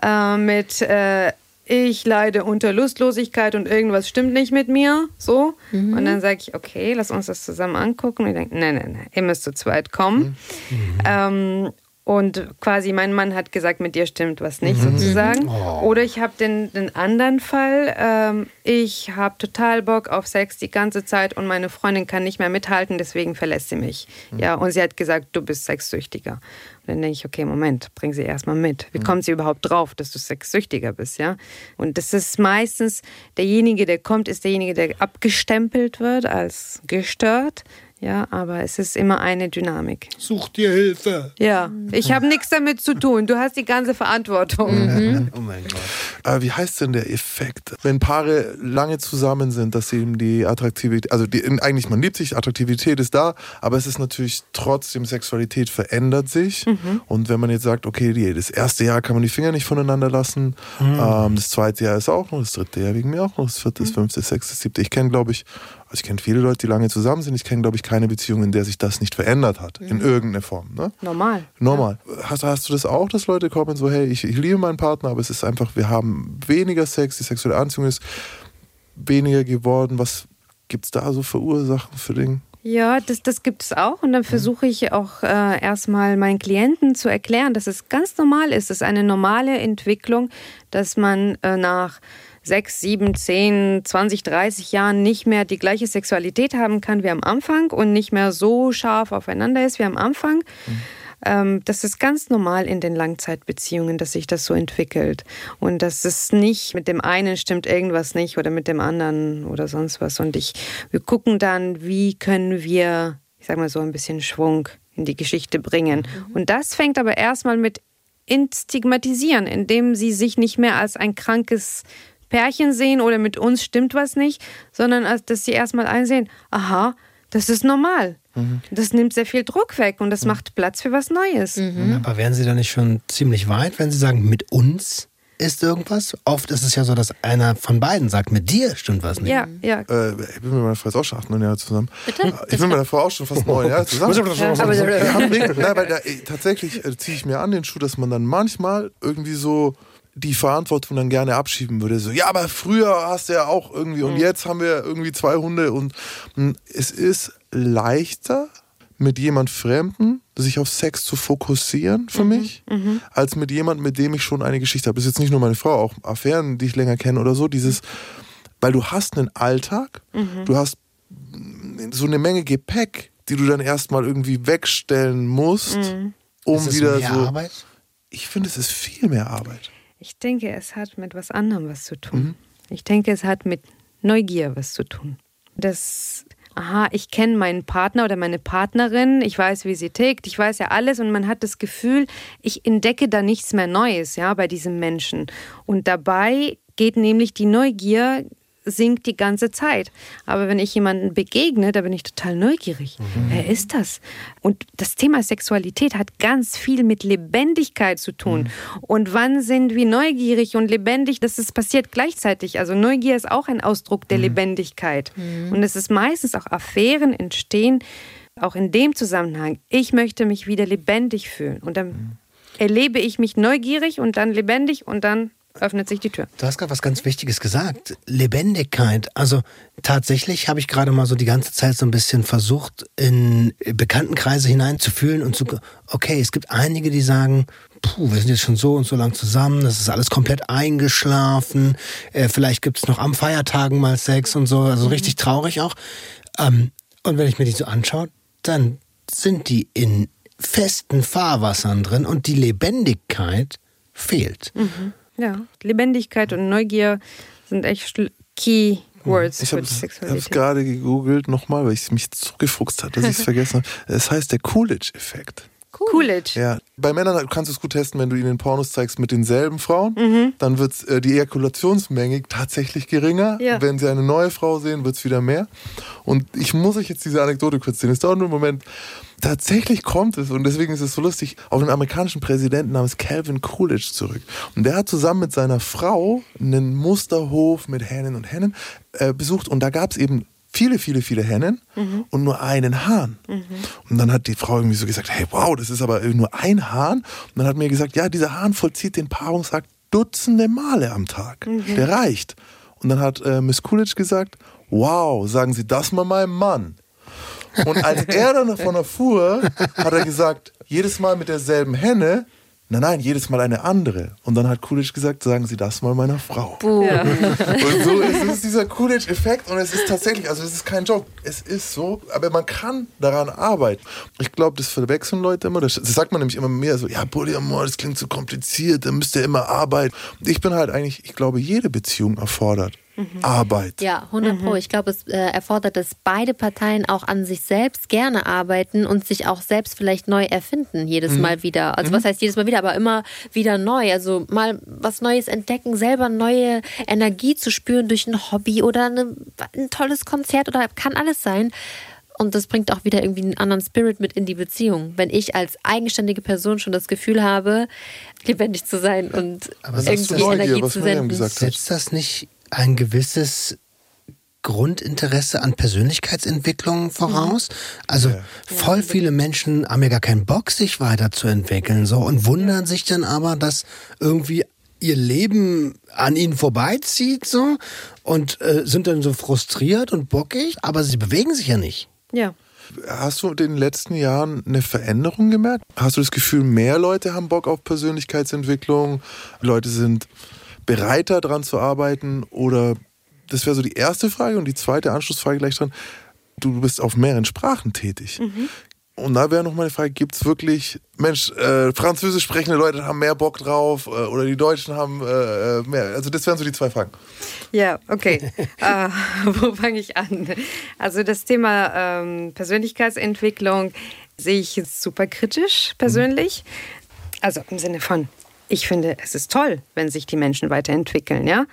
[SPEAKER 3] äh, mit äh, ich leide unter Lustlosigkeit und irgendwas stimmt nicht mit mir, so. Mhm. Und dann sage ich, okay, lass uns das zusammen angucken. Und ich denke, nein, nein, nein, ihr müsst zu zweit kommen. Mhm. Ähm, und quasi mein Mann hat gesagt, mit dir stimmt was nicht mhm. sozusagen. Oh. Oder ich habe den, den anderen Fall, ähm, ich habe total Bock auf Sex die ganze Zeit und meine Freundin kann nicht mehr mithalten, deswegen verlässt sie mich. Mhm. Ja, und sie hat gesagt, du bist sexsüchtiger. Und dann denke ich, okay, Moment, bring sie erstmal mit. Wie mhm. kommt sie überhaupt drauf, dass du sexsüchtiger bist, ja? Und das ist meistens derjenige, der kommt, ist derjenige, der abgestempelt wird als gestört ja, aber es ist immer eine Dynamik.
[SPEAKER 2] Such dir Hilfe.
[SPEAKER 3] Ja, ich habe nichts damit zu tun. Du hast die ganze Verantwortung.
[SPEAKER 2] Mhm. Oh mein Gott.
[SPEAKER 4] Aber wie heißt denn der Effekt, wenn Paare lange zusammen sind, dass eben die Attraktivität, also die, eigentlich man liebt sich, Attraktivität ist da, aber es ist natürlich trotzdem Sexualität verändert sich. Mhm. Und wenn man jetzt sagt, okay, die, das erste Jahr kann man die Finger nicht voneinander lassen, mhm. ähm, das zweite Jahr ist auch noch, das dritte Jahr wegen mir auch noch, das vierte, das mhm. fünfte, das sechste, das siebte. Ich kenne, glaube ich, also ich kenne viele Leute, die lange zusammen sind. Ich kenne, glaube ich, keine Beziehung, in der sich das nicht verändert hat. Mhm. In irgendeiner Form. Ne?
[SPEAKER 3] Normal.
[SPEAKER 4] Normal. Ja. Hast, hast du das auch, dass Leute kommen so, hey, ich, ich liebe meinen Partner, aber es ist einfach, wir haben weniger Sex, die sexuelle Anziehung ist weniger geworden. Was gibt es da so für Ursachen für Dinge?
[SPEAKER 3] Ja, das, das gibt es auch. Und dann mhm. versuche ich auch äh, erstmal meinen Klienten zu erklären, dass es ganz normal ist. Es ist eine normale Entwicklung, dass man äh, nach sechs, sieben, zehn, zwanzig, dreißig Jahren nicht mehr die gleiche Sexualität haben kann wie am Anfang und nicht mehr so scharf aufeinander ist wie am Anfang. Mhm. Ähm, das ist ganz normal in den Langzeitbeziehungen, dass sich das so entwickelt. Und das ist nicht, mit dem einen stimmt irgendwas nicht oder mit dem anderen oder sonst was. Und ich, wir gucken dann, wie können wir, ich sag mal so, ein bisschen Schwung in die Geschichte bringen. Mhm. Und das fängt aber erstmal mit Instigmatisieren, indem sie sich nicht mehr als ein krankes Pärchen sehen oder mit uns stimmt was nicht, sondern dass sie erstmal einsehen, aha, das ist normal. Mhm. Das nimmt sehr viel Druck weg und das mhm. macht Platz für was Neues.
[SPEAKER 2] Mhm. Aber wären Sie da nicht schon ziemlich weit, wenn Sie sagen, mit uns ist irgendwas? Oft ist es ja so, dass einer von beiden sagt, mit dir stimmt was nicht.
[SPEAKER 3] Ja, ja.
[SPEAKER 4] Äh, ich bin mit meiner Frau auch schon acht, neun Jahre zusammen. Bitte? Ich bin mit meiner Frau auch schon fast neun Jahre zusammen. ja, aber, [laughs] Nein, weil da, tatsächlich äh, ziehe ich mir an den Schuh, dass man dann manchmal irgendwie so die Verantwortung dann gerne abschieben würde. So, ja, aber früher hast du ja auch irgendwie und mhm. jetzt haben wir irgendwie zwei Hunde und hm, es ist leichter mit jemand Fremden sich auf Sex zu fokussieren für mhm. mich, mhm. als mit jemand, mit dem ich schon eine Geschichte habe. Das ist jetzt nicht nur meine Frau, auch Affären, die ich länger kenne oder so. Dieses, weil du hast einen Alltag, mhm. du hast so eine Menge Gepäck, die du dann erstmal irgendwie wegstellen musst, mhm. um ist wieder mehr so. Arbeit? Ich finde, es ist viel mehr Arbeit.
[SPEAKER 3] Ich denke, es hat mit was anderem was zu tun. Mhm. Ich denke, es hat mit Neugier was zu tun. Das, aha, ich kenne meinen Partner oder meine Partnerin, ich weiß, wie sie tickt, ich weiß ja alles und man hat das Gefühl, ich entdecke da nichts mehr Neues, ja, bei diesem Menschen. Und dabei geht nämlich die Neugier sinkt die ganze Zeit. Aber wenn ich jemanden begegne, da bin ich total neugierig. Mhm. Wer ist das? Und das Thema Sexualität hat ganz viel mit Lebendigkeit zu tun. Mhm. Und wann sind wir neugierig und lebendig? Das ist passiert gleichzeitig. Also Neugier ist auch ein Ausdruck der mhm. Lebendigkeit. Mhm. Und es ist meistens auch Affären entstehen, auch in dem Zusammenhang. Ich möchte mich wieder lebendig fühlen. Und dann mhm. erlebe ich mich neugierig und dann lebendig und dann öffnet sich die Tür.
[SPEAKER 2] Du hast gerade was ganz Wichtiges gesagt. Lebendigkeit. Also tatsächlich habe ich gerade mal so die ganze Zeit so ein bisschen versucht, in Bekanntenkreise hineinzufühlen und zu, okay, es gibt einige, die sagen, puh, wir sind jetzt schon so und so lang zusammen, das ist alles komplett eingeschlafen, äh, vielleicht gibt es noch am Feiertagen mal Sex und so, also mhm. richtig traurig auch. Ähm, und wenn ich mir die so anschaue, dann sind die in festen Fahrwassern drin und die Lebendigkeit fehlt.
[SPEAKER 3] Mhm. Ja, Lebendigkeit und Neugier sind echt Key Words
[SPEAKER 4] ich für die Sexualität. Ich habe es gerade gegoogelt nochmal, weil ich mich zugefuchst hat, dass ich es vergessen habe. Es heißt der Coolidge-Effekt.
[SPEAKER 3] Coolidge.
[SPEAKER 4] Ja, bei Männern kannst du es gut testen, wenn du ihnen Pornos zeigst mit denselben Frauen. Mhm. Dann wird äh, die Ejakulationsmenge tatsächlich geringer. Ja. Wenn sie eine neue Frau sehen, wird es wieder mehr. Und ich muss euch jetzt diese Anekdote kurz sehen. Es dauert nur einen Moment. Tatsächlich kommt es, und deswegen ist es so lustig, auf einen amerikanischen Präsidenten namens Calvin Coolidge zurück. Und der hat zusammen mit seiner Frau einen Musterhof mit Hennen und Hennen äh, besucht. Und da gab es eben viele, viele, viele Hennen mhm. und nur einen Hahn. Mhm. Und dann hat die Frau irgendwie so gesagt, hey, wow, das ist aber nur ein Hahn. Und dann hat mir gesagt, ja, dieser Hahn vollzieht den Paarungsakt Dutzende Male am Tag. Mhm. Der reicht. Und dann hat äh, Miss Coolidge gesagt, wow, sagen Sie das mal meinem Mann. Und als er dann davon erfuhr, hat er gesagt, jedes Mal mit derselben Henne Nein, nein, jedes Mal eine andere. Und dann hat Coolidge gesagt, sagen Sie das mal meiner Frau. Ja. Und so ist es dieser Coolidge-Effekt und es ist tatsächlich, also es ist kein Joke, es ist so, aber man kann daran arbeiten. Ich glaube, das verwechseln Leute immer, das, das, sagt man nämlich immer mehr so, ja, Polyamor, das klingt zu kompliziert, da müsst ihr immer arbeiten. Und ich bin halt eigentlich, ich glaube, jede Beziehung erfordert mhm. Arbeit.
[SPEAKER 6] Ja, 100 Pro. Mhm. Ich glaube, es äh, erfordert, dass beide Parteien auch an sich selbst gerne arbeiten und sich auch selbst vielleicht neu erfinden, jedes mhm. Mal wieder. Also, was mhm. heißt jedes Mal wieder, aber immer wieder neu. Also, mal was Neues entdecken, selber neue Energie zu spüren durch ein Hobby oder eine, ein tolles Konzert oder kann alles sein. Und das bringt auch wieder irgendwie einen anderen Spirit mit in die Beziehung. Wenn ich als eigenständige Person schon das Gefühl habe, lebendig zu sein und Aber irgendwie Energie zu senden.
[SPEAKER 2] Setzt das nicht ein gewisses Grundinteresse an Persönlichkeitsentwicklung voraus. Also ja. voll viele Menschen haben ja gar keinen Bock, sich weiterzuentwickeln so und wundern sich dann aber, dass irgendwie ihr Leben an ihnen vorbeizieht so und äh, sind dann so frustriert und bockig, aber sie bewegen sich ja nicht.
[SPEAKER 3] Ja.
[SPEAKER 4] Hast du in den letzten Jahren eine Veränderung gemerkt? Hast du das Gefühl, mehr Leute haben Bock auf Persönlichkeitsentwicklung? Leute sind bereiter daran zu arbeiten? Oder das wäre so die erste Frage und die zweite Anschlussfrage gleich dran. Du bist auf mehreren Sprachen tätig. Mhm. Und da wäre noch die Frage, gibt es wirklich, Mensch, äh, französisch sprechende Leute haben mehr Bock drauf äh, oder die Deutschen haben äh, äh mehr? Also das wären so die zwei Fragen.
[SPEAKER 3] Ja, okay. uh, [laughs] wo fange ich an? Also das Thema ähm, Persönlichkeitsentwicklung sehe ich super kritisch persönlich. Mhm. Also im Sinne von, ich finde, es ist toll, wenn sich die Menschen weiterentwickeln, ja.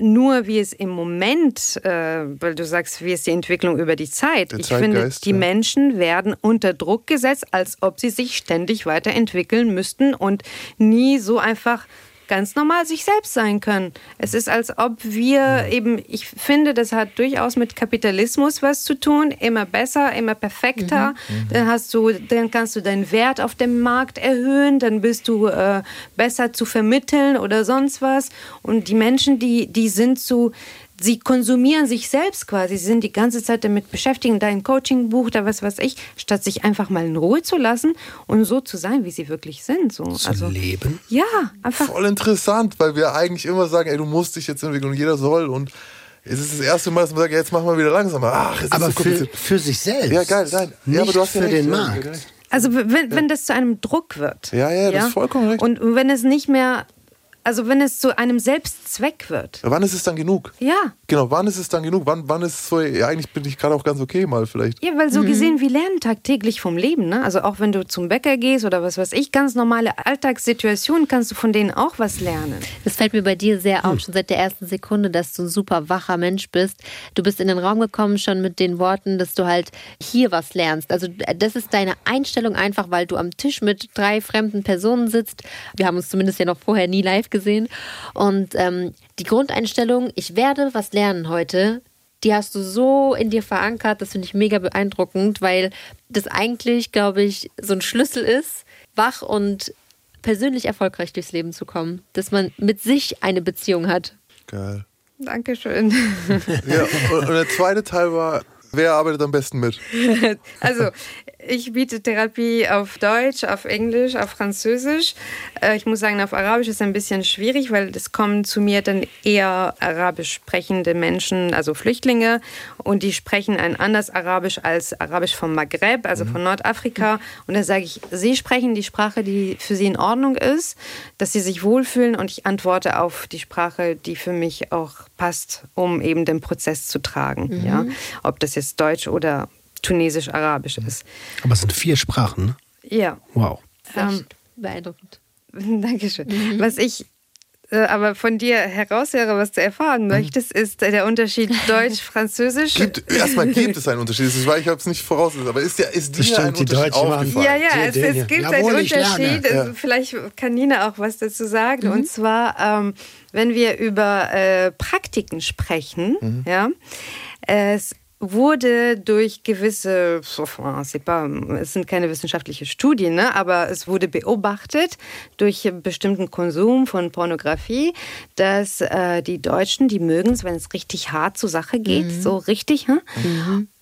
[SPEAKER 3] Nur wie es im Moment, äh, weil du sagst, wie ist die Entwicklung über die Zeit? Der ich finde, die ja. Menschen werden unter Druck gesetzt, als ob sie sich ständig weiterentwickeln müssten und nie so einfach ganz normal sich selbst sein können. Es ist, als ob wir eben, ich finde, das hat durchaus mit Kapitalismus was zu tun. Immer besser, immer perfekter. Mhm. mhm. Dann hast du, dann kannst du deinen Wert auf dem Markt erhöhen, dann bist du äh, besser zu vermitteln oder sonst was. Und die Menschen, die, die sind zu, sie konsumieren sich selbst quasi. Sie sind die ganze Zeit damit beschäftigt, dein Coaching-Buch oder was weiß ich, statt sich einfach mal in Ruhe zu lassen und so zu sein, wie sie wirklich sind. So.
[SPEAKER 2] Zu also, leben?
[SPEAKER 3] Ja, einfach.
[SPEAKER 4] Voll interessant, weil wir eigentlich immer sagen, ey, du musst dich jetzt entwickeln und jeder soll und es ist das erste Mal, dass man sagt, jetzt machen wir wieder langsamer. Ach,
[SPEAKER 2] aber so für, für, sich selbst.
[SPEAKER 4] Ja, geil, nein.
[SPEAKER 2] Nicht
[SPEAKER 4] ja, aber
[SPEAKER 2] du hast für ja den Markt.
[SPEAKER 3] Also wenn, wenn das zu einem Druck wird.
[SPEAKER 4] Ja, ja, das ja? ist vollkommen richtig.
[SPEAKER 3] Und wenn es nicht mehr also wenn es zu einem Selbstzweck wird.
[SPEAKER 4] Wann ist es dann genug?
[SPEAKER 3] Ja.
[SPEAKER 4] Genau, wann ist es dann genug? Wann, wann ist es so, ja, eigentlich bin ich gerade auch ganz okay mal vielleicht.
[SPEAKER 3] Ja, weil so gesehen, wir lernen tagtäglich vom Leben. Ne? Also auch wenn du zum Bäcker gehst oder was weiß ich, ganz normale Alltagssituationen, kannst du von denen auch was lernen.
[SPEAKER 6] Das fällt mir bei dir sehr auf, schon seit der ersten Sekunde, dass du ein super wacher Mensch bist. Du bist in den Raum gekommen schon mit den Worten, dass du halt hier was lernst. Also das ist deine Einstellung einfach, weil du am Tisch mit drei fremden Personen sitzt. Wir haben uns zumindest ja noch vorher nie live gesehen. Und ähm, die Grundeinstellung, ich werde was lernen heute, die hast du so in dir verankert, das finde ich mega beeindruckend, weil das eigentlich, glaube ich, so ein Schlüssel ist, wach und persönlich erfolgreich durchs Leben zu kommen. Dass man mit sich eine Beziehung hat.
[SPEAKER 4] Geil.
[SPEAKER 3] Dankeschön.
[SPEAKER 4] Ja, und, und der zweite Teil war, wer arbeitet am besten mit? [laughs]
[SPEAKER 3] Also, ich biete Therapie auf Deutsch, auf Englisch, auf Französisch. Äh, Ich muss sagen, auf Arabisch ist ein bisschen schwierig, weil es kommen zu mir dann eher arabisch sprechende Menschen, also Flüchtlinge, und die sprechen ein anderes Arabisch als Arabisch vom Maghreb, also von Nordafrika. Und da sage ich, sie sprechen die Sprache, die für sie in Ordnung ist, dass sie sich wohlfühlen und ich antworte auf die Sprache, die für mich auch passt, um eben den Prozess zu tragen. Ja? Ob das jetzt Deutsch oder Tunesisch-Arabisch ist.
[SPEAKER 2] Aber es sind vier Sprachen, ne?
[SPEAKER 3] Ja.
[SPEAKER 2] Wow.
[SPEAKER 3] Ähm,
[SPEAKER 6] Beeindruckend. [laughs]
[SPEAKER 3] Dankeschön. Was ich äh, aber von dir heraushöre, was du erfahren möchtest, ist der Unterschied [laughs] Deutsch-Französisch.
[SPEAKER 4] Gibt, erstmal gibt es einen Unterschied, das war, ich habe es nicht vorausgesetzt, aber ist, der, ist dir
[SPEAKER 2] Bestimmt,
[SPEAKER 4] ein
[SPEAKER 2] die
[SPEAKER 4] Unterschied aufgefallen?
[SPEAKER 3] Ja, ja, es, es gibt
[SPEAKER 2] Jawohl,
[SPEAKER 3] einen
[SPEAKER 2] ich.
[SPEAKER 3] Unterschied. Also Vielleicht kann Nina auch was dazu sagen. Und zwar, ähm, wenn wir über äh, Praktiken sprechen, ja, es wurde durch gewisse, es sind keine wissenschaftlichen Studien, ne, aber es wurde beobachtet durch bestimmten Konsum von Pornografie, dass äh, die Deutschen, die mögen es, wenn es richtig hart zur Sache geht, so richtig, hm?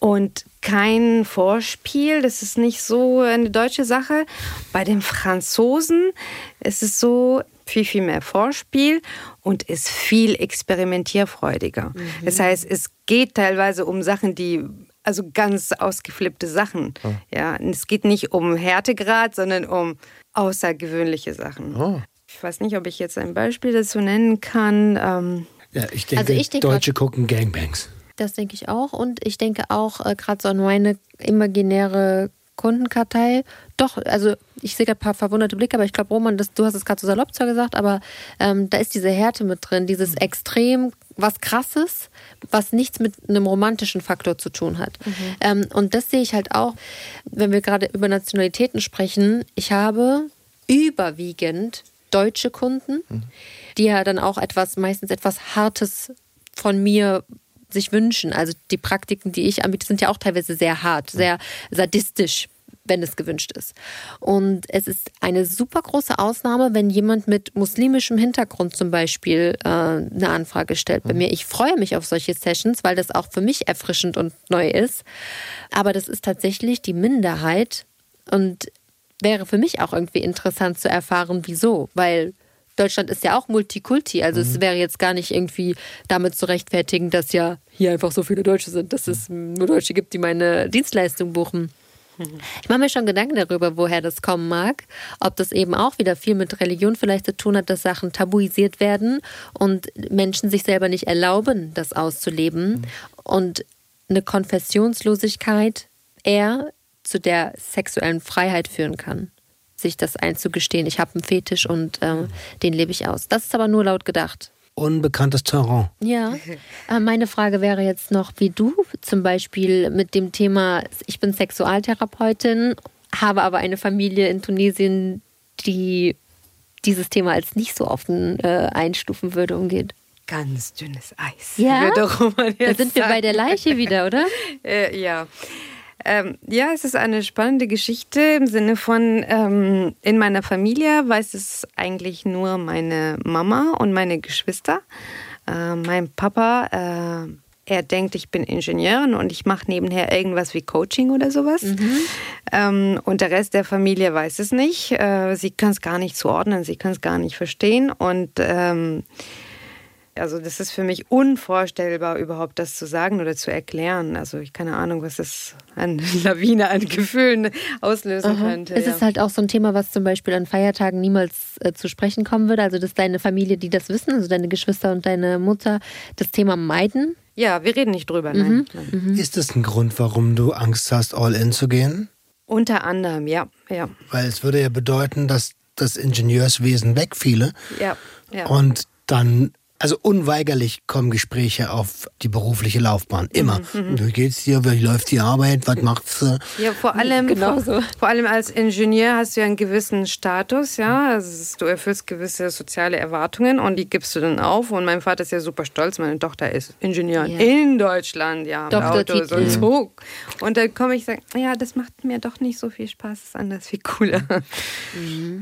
[SPEAKER 3] Und kein Vorspiel, das ist nicht so eine deutsche Sache. Bei den Franzosen ist es so viel, viel mehr Vorspiel und ist viel experimentierfreudiger. Das heißt, es geht teilweise um Sachen, die also ganz ausgeflippte Sachen. Ja, und es geht nicht um Härtegrad, sondern um außergewöhnliche Sachen.
[SPEAKER 4] Oh.
[SPEAKER 3] Ich weiß nicht, ob ich jetzt ein Beispiel dazu nennen kann. Ähm,
[SPEAKER 2] Ja, ich denke,
[SPEAKER 6] Also ich denke
[SPEAKER 2] Deutsche gucken Gangbangs.
[SPEAKER 6] Das denke ich auch. Und ich denke auch äh, gerade so an meine imaginäre Kundenkartei. Doch, also ich sehe gerade ein paar verwunderte Blicke, aber ich glaube, Roman, das, du hast es gerade so salopp zwar gesagt, aber ähm, da ist diese Härte mit drin, dieses extrem was Krasses, was nichts mit einem romantischen Faktor zu tun hat. Ähm, und das sehe ich halt auch, wenn wir gerade über Nationalitäten sprechen. Ich habe überwiegend deutsche Kunden, die ja dann auch etwas, meistens etwas Hartes von mir sich wünschen. Also die Praktiken, die ich anbiete, sind ja auch teilweise sehr hart, sehr sadistisch, wenn es gewünscht ist. Und es ist eine super große Ausnahme, wenn jemand mit muslimischem Hintergrund zum Beispiel äh, eine Anfrage stellt bei mir. Ich freue mich auf solche Sessions, weil das auch für mich erfrischend und neu ist. Aber das ist tatsächlich die Minderheit und wäre für mich auch irgendwie interessant zu erfahren, wieso. Weil Deutschland ist ja auch Multikulti. Also es wäre jetzt gar nicht irgendwie damit zu rechtfertigen, dass ja hier einfach so viele Deutsche sind, dass es nur Deutsche gibt, die meine Dienstleistung buchen. Ich mache mir schon Gedanken darüber, woher das kommen mag. Ob das eben auch wieder viel mit Religion vielleicht zu tun hat, dass Sachen tabuisiert werden und Menschen sich selber nicht erlauben, das auszuleben. Und eine Konfessionslosigkeit eher zu der sexuellen Freiheit führen kann. Sich das einzugestehen, ich habe einen Fetisch und äh, den lebe ich aus. Das ist aber nur laut gedacht.
[SPEAKER 2] Unbekanntes Terrain.
[SPEAKER 6] Ja, äh, meine Frage wäre jetzt noch, wie du zum Beispiel mit dem Thema, ich bin Sexualtherapeutin, habe aber eine Familie in Tunesien, die dieses Thema als nicht so offen äh, einstufen würde, umgeht.
[SPEAKER 3] ganz dünnes Eis.
[SPEAKER 6] Ja?
[SPEAKER 3] würde Roman
[SPEAKER 6] Da sind wir bei der Leiche wieder, oder? [laughs]
[SPEAKER 3] Äh, ja. Ähm, ja, es ist eine spannende Geschichte im Sinne von, ähm, in meiner Familie weiß es eigentlich nur meine Mama und meine Geschwister. Äh, mein Papa, äh, er denkt, ich bin Ingenieurin und ich mache nebenher irgendwas wie Coaching oder sowas. Ähm, und der Rest der Familie weiß es nicht. Äh, sie kann es gar nicht zuordnen, sie kann es gar nicht verstehen. Und ähm, Also das ist für mich unvorstellbar, überhaupt das zu sagen oder zu erklären. Also ich keine Ahnung, was das an [laughs] Lawine an Gefühlen auslösen
[SPEAKER 6] Aha.
[SPEAKER 3] könnte.
[SPEAKER 6] Es
[SPEAKER 3] ja.
[SPEAKER 6] ist halt auch so ein Thema, was zum Beispiel an Feiertagen niemals äh, zu sprechen kommen würde. Also, dass deine Familie, die das wissen, also deine Geschwister und deine Mutter, das Thema meiden.
[SPEAKER 3] ja, wir reden nicht drüber.
[SPEAKER 6] Mhm.
[SPEAKER 3] Nein, nein.
[SPEAKER 2] Ist das ein Grund, warum du Angst hast, all in zu gehen?
[SPEAKER 3] Unter anderem, ja, ja,
[SPEAKER 2] Weil es würde ja bedeuten, dass das Ingenieurswesen wegfiele
[SPEAKER 3] ja, ja.
[SPEAKER 2] und dann, also unweigerlich kommen Gespräche auf die berufliche Laufbahn. Immer.
[SPEAKER 3] Mhm,
[SPEAKER 2] Wie geht's dir? Wie läuft die Arbeit? Was macht's? du?
[SPEAKER 3] Ja, vor allem,
[SPEAKER 6] Genau
[SPEAKER 3] vor,
[SPEAKER 6] so.
[SPEAKER 3] vor allem als Ingenieur hast du ja einen gewissen Status, ja. Also es ist- du erfüllst gewisse soziale Erwartungen und die gibst du dann auf. Und mein Vater ist ja super stolz, meine Tochter ist Ingenieurin
[SPEAKER 6] Ja.
[SPEAKER 3] in Deutschland, ja, mit Autos und so. Und dann komme ich und sage, ja, das macht mir doch nicht so viel Spaß, das ist anders viel cooler.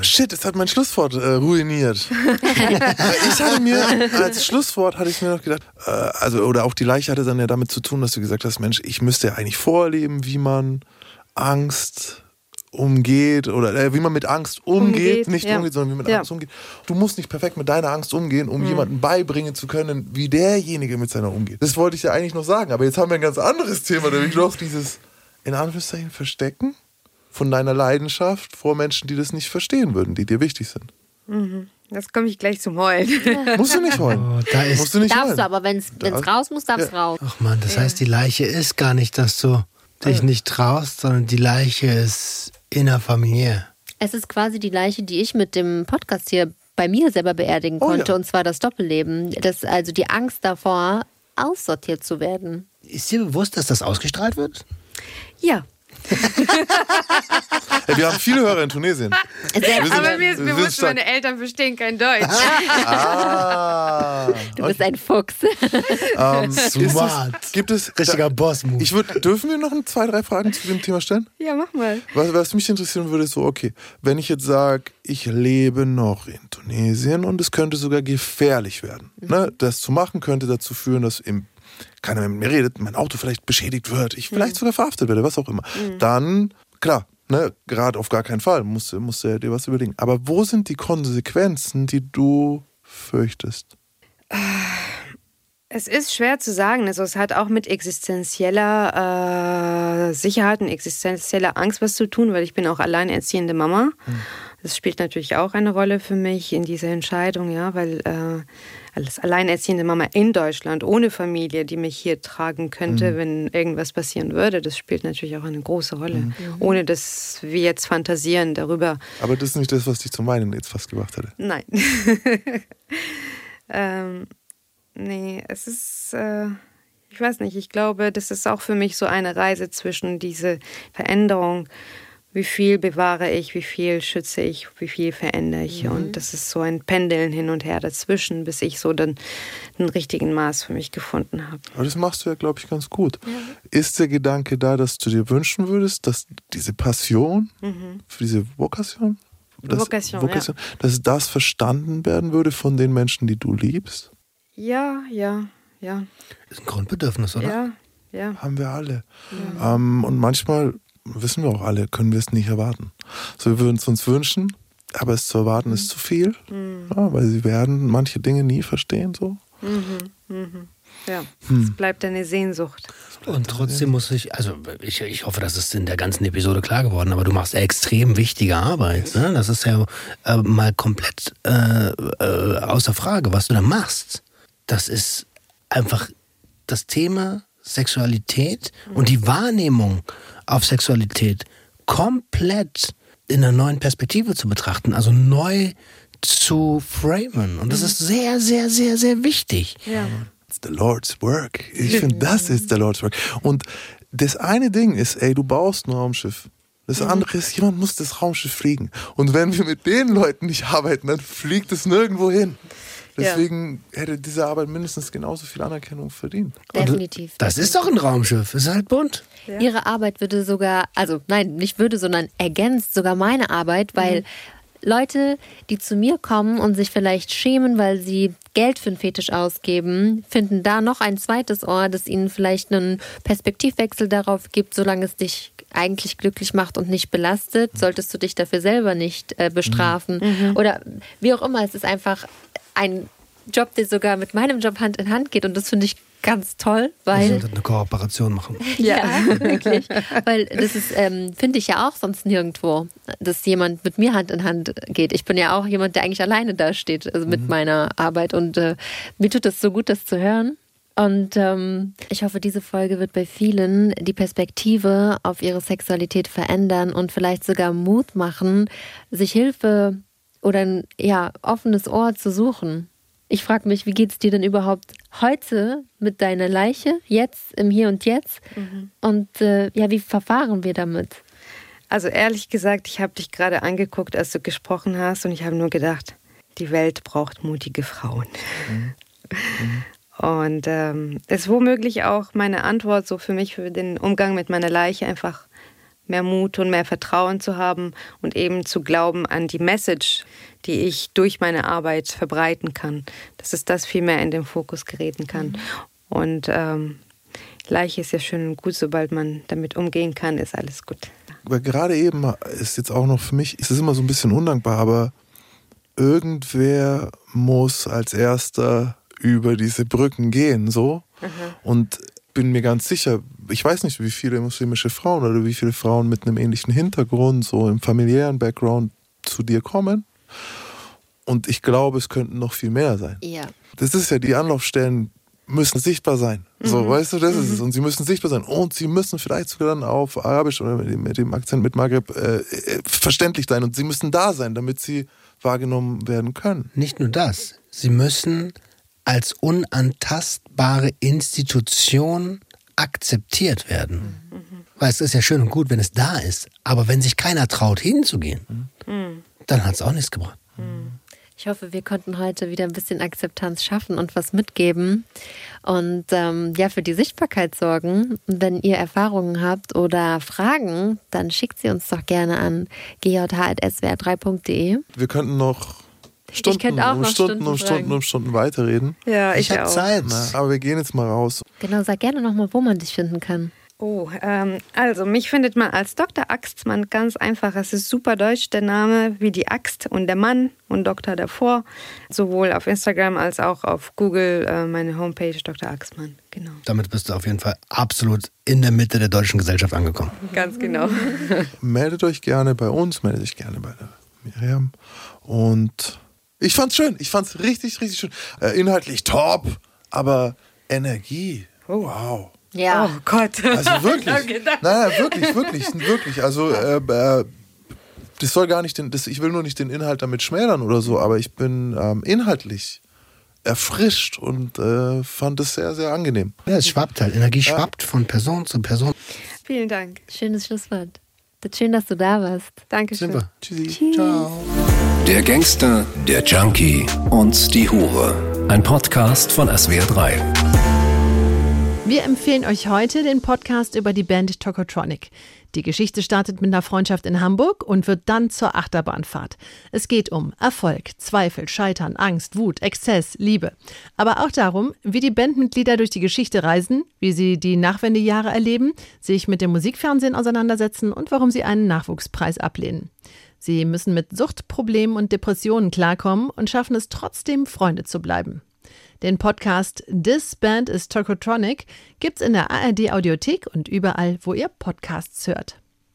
[SPEAKER 4] Shit, das hat mein Schlusswort äh, ruiniert. [laughs] ich hatte mir, [laughs] als Schlusswort hatte ich mir noch gedacht, äh, also, oder auch die Leiche hatte dann ja damit zu tun, dass du gesagt hast, Mensch, ich müsste ja eigentlich vorleben, wie man Angst umgeht oder äh, wie man mit Angst umgeht,
[SPEAKER 3] Umgeht,
[SPEAKER 4] nicht
[SPEAKER 3] ja.
[SPEAKER 4] umgeht, sondern wie man mit
[SPEAKER 3] Ja.
[SPEAKER 4] Angst umgeht. Du musst nicht perfekt mit deiner Angst umgehen, um jemandem beibringen zu können, wie derjenige mit seiner umgeht. Das wollte ich ja eigentlich noch sagen, aber jetzt haben wir ein ganz anderes Thema, nämlich noch dieses in Anführungszeichen Verstecken von deiner Leidenschaft vor Menschen, die das nicht verstehen würden, die dir wichtig sind.
[SPEAKER 3] Das komme ich gleich zum Heulen. [laughs]
[SPEAKER 4] Musst du nicht heulen.
[SPEAKER 2] Oh, da ist-
[SPEAKER 4] Musst du nicht
[SPEAKER 6] Darfst
[SPEAKER 4] heulen.
[SPEAKER 6] du, aber wenn es raus muss, darf es raus.
[SPEAKER 2] Ach man, das heißt, die Leiche ist gar nicht, dass du dich nicht traust, sondern die Leiche ist innerfamiliär.
[SPEAKER 6] Es ist quasi die Leiche, die ich mit dem Podcast hier bei mir selber beerdigen
[SPEAKER 4] Oh
[SPEAKER 6] konnte,
[SPEAKER 4] ja.
[SPEAKER 6] und zwar das Doppelleben. Das, also die Angst davor, aussortiert zu werden.
[SPEAKER 2] Ist dir bewusst, dass das ausgestrahlt wird?
[SPEAKER 3] ja.
[SPEAKER 4] Ey, wir haben viele Hörer in Tunesien. Wir sind-
[SPEAKER 3] Aber mir ist bewusst, meine Eltern verstehen kein Deutsch.
[SPEAKER 4] Ah.
[SPEAKER 6] Du bist ein Fuchs.
[SPEAKER 4] Ähm, ist
[SPEAKER 2] Smart.
[SPEAKER 4] es, gibt es
[SPEAKER 2] Richtiger
[SPEAKER 4] da,
[SPEAKER 2] Boss-Move.
[SPEAKER 4] ich würd, Dürfen wir noch ein, zwei, drei Fragen zu dem Thema stellen?
[SPEAKER 3] ja, mach mal.
[SPEAKER 4] Was, was mich interessieren würde, ist so, okay, wenn ich jetzt sage, ich lebe noch in Tunesien und es könnte sogar gefährlich werden. Ne? Das zu machen könnte dazu führen, dass im, keiner mehr mit mir redet, mein Auto vielleicht beschädigt wird, ich vielleicht sogar verhaftet werde, was auch immer. Dann, klar, ne, gerade auf gar keinen Fall, musst, du- musst du dir was überlegen. Aber wo sind die Konsequenzen, die du fürchtest?
[SPEAKER 3] Es ist schwer zu sagen. Also es hat auch mit existenzieller äh, Sicherheit und existenzieller Angst was zu tun, weil ich bin auch alleinerziehende Mama. Das spielt natürlich auch eine Rolle für mich in dieser Entscheidung, ja, weil äh, als alleinerziehende Mama in Deutschland ohne Familie, die mich hier tragen könnte, wenn irgendwas passieren würde, das spielt natürlich auch eine große Rolle. Ohne dass wir jetzt fantasieren darüber,
[SPEAKER 4] Aber das ist nicht das, was dich zum Weinen jetzt fast gebracht hätte.
[SPEAKER 3] Nein. [laughs] ähm, nee, es ist, äh, ich weiß nicht, ich glaube, das ist auch für mich so eine Reise zwischen diese Veränderung. Wie viel bewahre ich, wie viel schütze ich, wie viel verändere ich. Und das ist so ein Pendeln hin und her dazwischen, bis ich so den, den richtigen Maß für mich gefunden habe.
[SPEAKER 4] Aber das machst du ja, glaube ich, ganz gut. Ist der Gedanke da, dass du dir wünschen würdest, dass diese Passion für diese Vokation, dass,
[SPEAKER 3] Vokation,
[SPEAKER 4] dass das verstanden werden würde von den Menschen, die du liebst?
[SPEAKER 3] Ja, ja, ja,
[SPEAKER 2] ist ein Grundbedürfnis, oder?
[SPEAKER 3] ja, ja.
[SPEAKER 4] Haben wir alle. Ähm, und manchmal, wissen wir auch alle, können wir es nicht erwarten. So, wir würden es uns wünschen, aber es zu erwarten ist zu viel, ja, weil sie werden manche Dinge nie verstehen. So.
[SPEAKER 3] ja. Es bleibt eine Sehnsucht.
[SPEAKER 2] Und trotzdem muss ich, also ich, ich hoffe, das ist in der ganzen Episode klar geworden, aber du machst extrem wichtige Arbeit. Ne? Das ist ja äh, mal komplett äh, äh, außer Frage, was du da machst. Das ist einfach das Thema Sexualität und die Wahrnehmung auf Sexualität komplett in einer neuen Perspektive zu betrachten, also neu zu framen. Und das ist sehr, sehr, sehr, sehr wichtig.
[SPEAKER 3] Ja.
[SPEAKER 4] It's the Lord's work. Ich finde, das ist the Lord's work. Und das eine Ding ist, ey, du baust ein Raumschiff. Das andere ist, jemand muss das Raumschiff fliegen. Und wenn wir mit den Leuten nicht arbeiten, dann fliegt es nirgendwo hin.
[SPEAKER 3] Ja.
[SPEAKER 4] Deswegen hätte diese Arbeit mindestens genauso viel Anerkennung verdient.
[SPEAKER 6] Definitiv.
[SPEAKER 2] Das ist doch ein Raumschiff. Ist halt bunt.
[SPEAKER 6] Ihre Arbeit würde sogar, also nein, nicht würde, sondern ergänzt sogar meine Arbeit, weil Leute, die zu mir kommen und sich vielleicht schämen, weil sie Geld für einen Fetisch ausgeben, finden da noch ein zweites Ohr, das ihnen vielleicht einen Perspektivwechsel darauf gibt, solange es dich eigentlich glücklich macht und nicht belastet, solltest du dich dafür selber nicht äh, bestrafen. Oder wie auch immer, es ist einfach ein Job, der sogar mit meinem Job Hand in Hand geht. Und das finde ich ganz toll, weil.
[SPEAKER 2] Wir sollten eine Kooperation machen. [laughs]
[SPEAKER 6] Ja, [laughs] wirklich. Weil das ist, ähm, finde ich ja auch sonst nirgendwo, dass jemand mit mir Hand in Hand geht. Ich bin ja auch jemand, der eigentlich alleine da steht, also mit mhm. meiner Arbeit. Und äh, mir tut es so gut, das zu hören. Und ähm, ich hoffe, diese Folge wird bei vielen die Perspektive auf ihre Sexualität verändern und vielleicht sogar Mut machen, sich Hilfe oder ein ja, offenes Ohr zu suchen. Ich frage mich, wie geht es dir denn überhaupt heute mit deiner Leiche, jetzt, im Hier und Jetzt? Mhm. Und äh, ja, wie verfahren wir damit?
[SPEAKER 3] Also ehrlich gesagt, ich habe dich gerade angeguckt, als du gesprochen hast, und ich habe nur gedacht, die Welt braucht mutige Frauen. Mhm. Mhm. [laughs] Und ähm, ist womöglich auch meine Antwort so für mich, für den Umgang mit meiner Leiche, einfach mehr Mut und mehr Vertrauen zu haben und eben zu glauben an die Message, die ich durch meine Arbeit verbreiten kann, dass es das viel mehr in den Fokus geraten kann. Mhm. Und ähm, Leiche ist ja schön und gut, sobald man damit umgehen kann, ist alles gut.
[SPEAKER 4] Aber gerade eben ist jetzt auch noch für mich, ist es immer so ein bisschen undankbar, aber irgendwer muss als erster über diese Brücken gehen, so. Mhm. Und bin mir ganz sicher, ich weiß nicht, wie viele muslimische Frauen oder wie viele Frauen mit einem ähnlichen Hintergrund, so im familiären Background zu dir kommen. Und ich glaube, es könnten noch viel mehr sein.
[SPEAKER 6] Ja.
[SPEAKER 4] Das ist ja, die Anlaufstellen müssen sichtbar sein. So, mhm. weißt du, das mhm. ist es. Und sie müssen sichtbar sein. Und sie müssen vielleicht sogar dann auf Arabisch oder mit dem, mit dem Akzent mit Maghreb äh, äh, verständlich sein. Und sie müssen da sein, damit sie wahrgenommen werden können.
[SPEAKER 2] Nicht nur das. Sie müssen als unantastbare Institution akzeptiert werden. Mhm. Weil es ist ja schön und gut, wenn es da ist. Aber wenn sich keiner traut, hinzugehen, mhm. Dann hat es auch nichts gebracht.
[SPEAKER 6] Ich hoffe, wir konnten heute wieder ein bisschen Akzeptanz schaffen und was mitgeben und ähm, ja, für die Sichtbarkeit sorgen. Wenn ihr Erfahrungen habt oder Fragen, dann schickt sie uns doch gerne an gjh.swr3.de.
[SPEAKER 4] Wir könnten noch Stunden, ich könnte auch um noch Stunden, Stunden, um Stunden, um Stunden weiterreden.
[SPEAKER 3] Ja, ich, ich habe Zeit.
[SPEAKER 4] Aber wir gehen jetzt mal raus.
[SPEAKER 6] Genau, sag gerne nochmal, wo man dich finden kann.
[SPEAKER 3] Oh, ähm, also mich findet man als Dr. Axtmann ganz einfach. Es ist super deutsch, der Name wie die Axt und der Mann und Doktor davor. Sowohl auf Instagram als auch auf Google, äh, meine Homepage Dr. Axtmann. Genau.
[SPEAKER 2] Damit bist du auf jeden Fall absolut in der Mitte der deutschen Gesellschaft angekommen.
[SPEAKER 3] Ganz genau. [laughs]
[SPEAKER 4] meldet euch gerne bei uns, meldet euch gerne bei der Miriam. Und ich fand's schön. Ich fand's richtig, richtig schön. Äh, inhaltlich top, aber Energie. Oh, wow.
[SPEAKER 6] Ja.
[SPEAKER 3] Oh Gott.
[SPEAKER 4] Also [laughs] wirklich. nein, nein, wirklich, wirklich, wirklich. Also äh, äh, das soll gar nicht den, das, ich will nur nicht den Inhalt damit schmälern oder so, aber ich bin ähm, inhaltlich erfrischt und äh, fand es sehr, sehr angenehm.
[SPEAKER 2] Ja, es schwappt halt. Energie ja. schwappt von Person zu Person.
[SPEAKER 3] Vielen Dank.
[SPEAKER 6] Schönes Schlusswort. Schön, dass du da warst.
[SPEAKER 3] Dankeschön.
[SPEAKER 2] Super. Tschüssi. Tschüss. Ciao.
[SPEAKER 5] Der Gangster, der Junkie und die Hure. Ein Podcast von SWR3.
[SPEAKER 1] Wir empfehlen euch heute den Podcast über die Band Tokotronic. Die Geschichte startet mit einer Freundschaft in Hamburg und wird dann zur Achterbahnfahrt. Es geht um Erfolg, Zweifel, Scheitern, Angst, Wut, Exzess, Liebe. Aber auch darum, wie die Bandmitglieder durch die Geschichte reisen, wie sie die Nachwendejahre erleben, sich mit dem Musikfernsehen auseinandersetzen und warum sie einen Nachwuchspreis ablehnen. Sie müssen mit Suchtproblemen und Depressionen klarkommen und schaffen es trotzdem, Freunde zu bleiben. Den Podcast This Band is Tokotronic gibt's in der ARD Audiothek und überall, wo ihr Podcasts hört.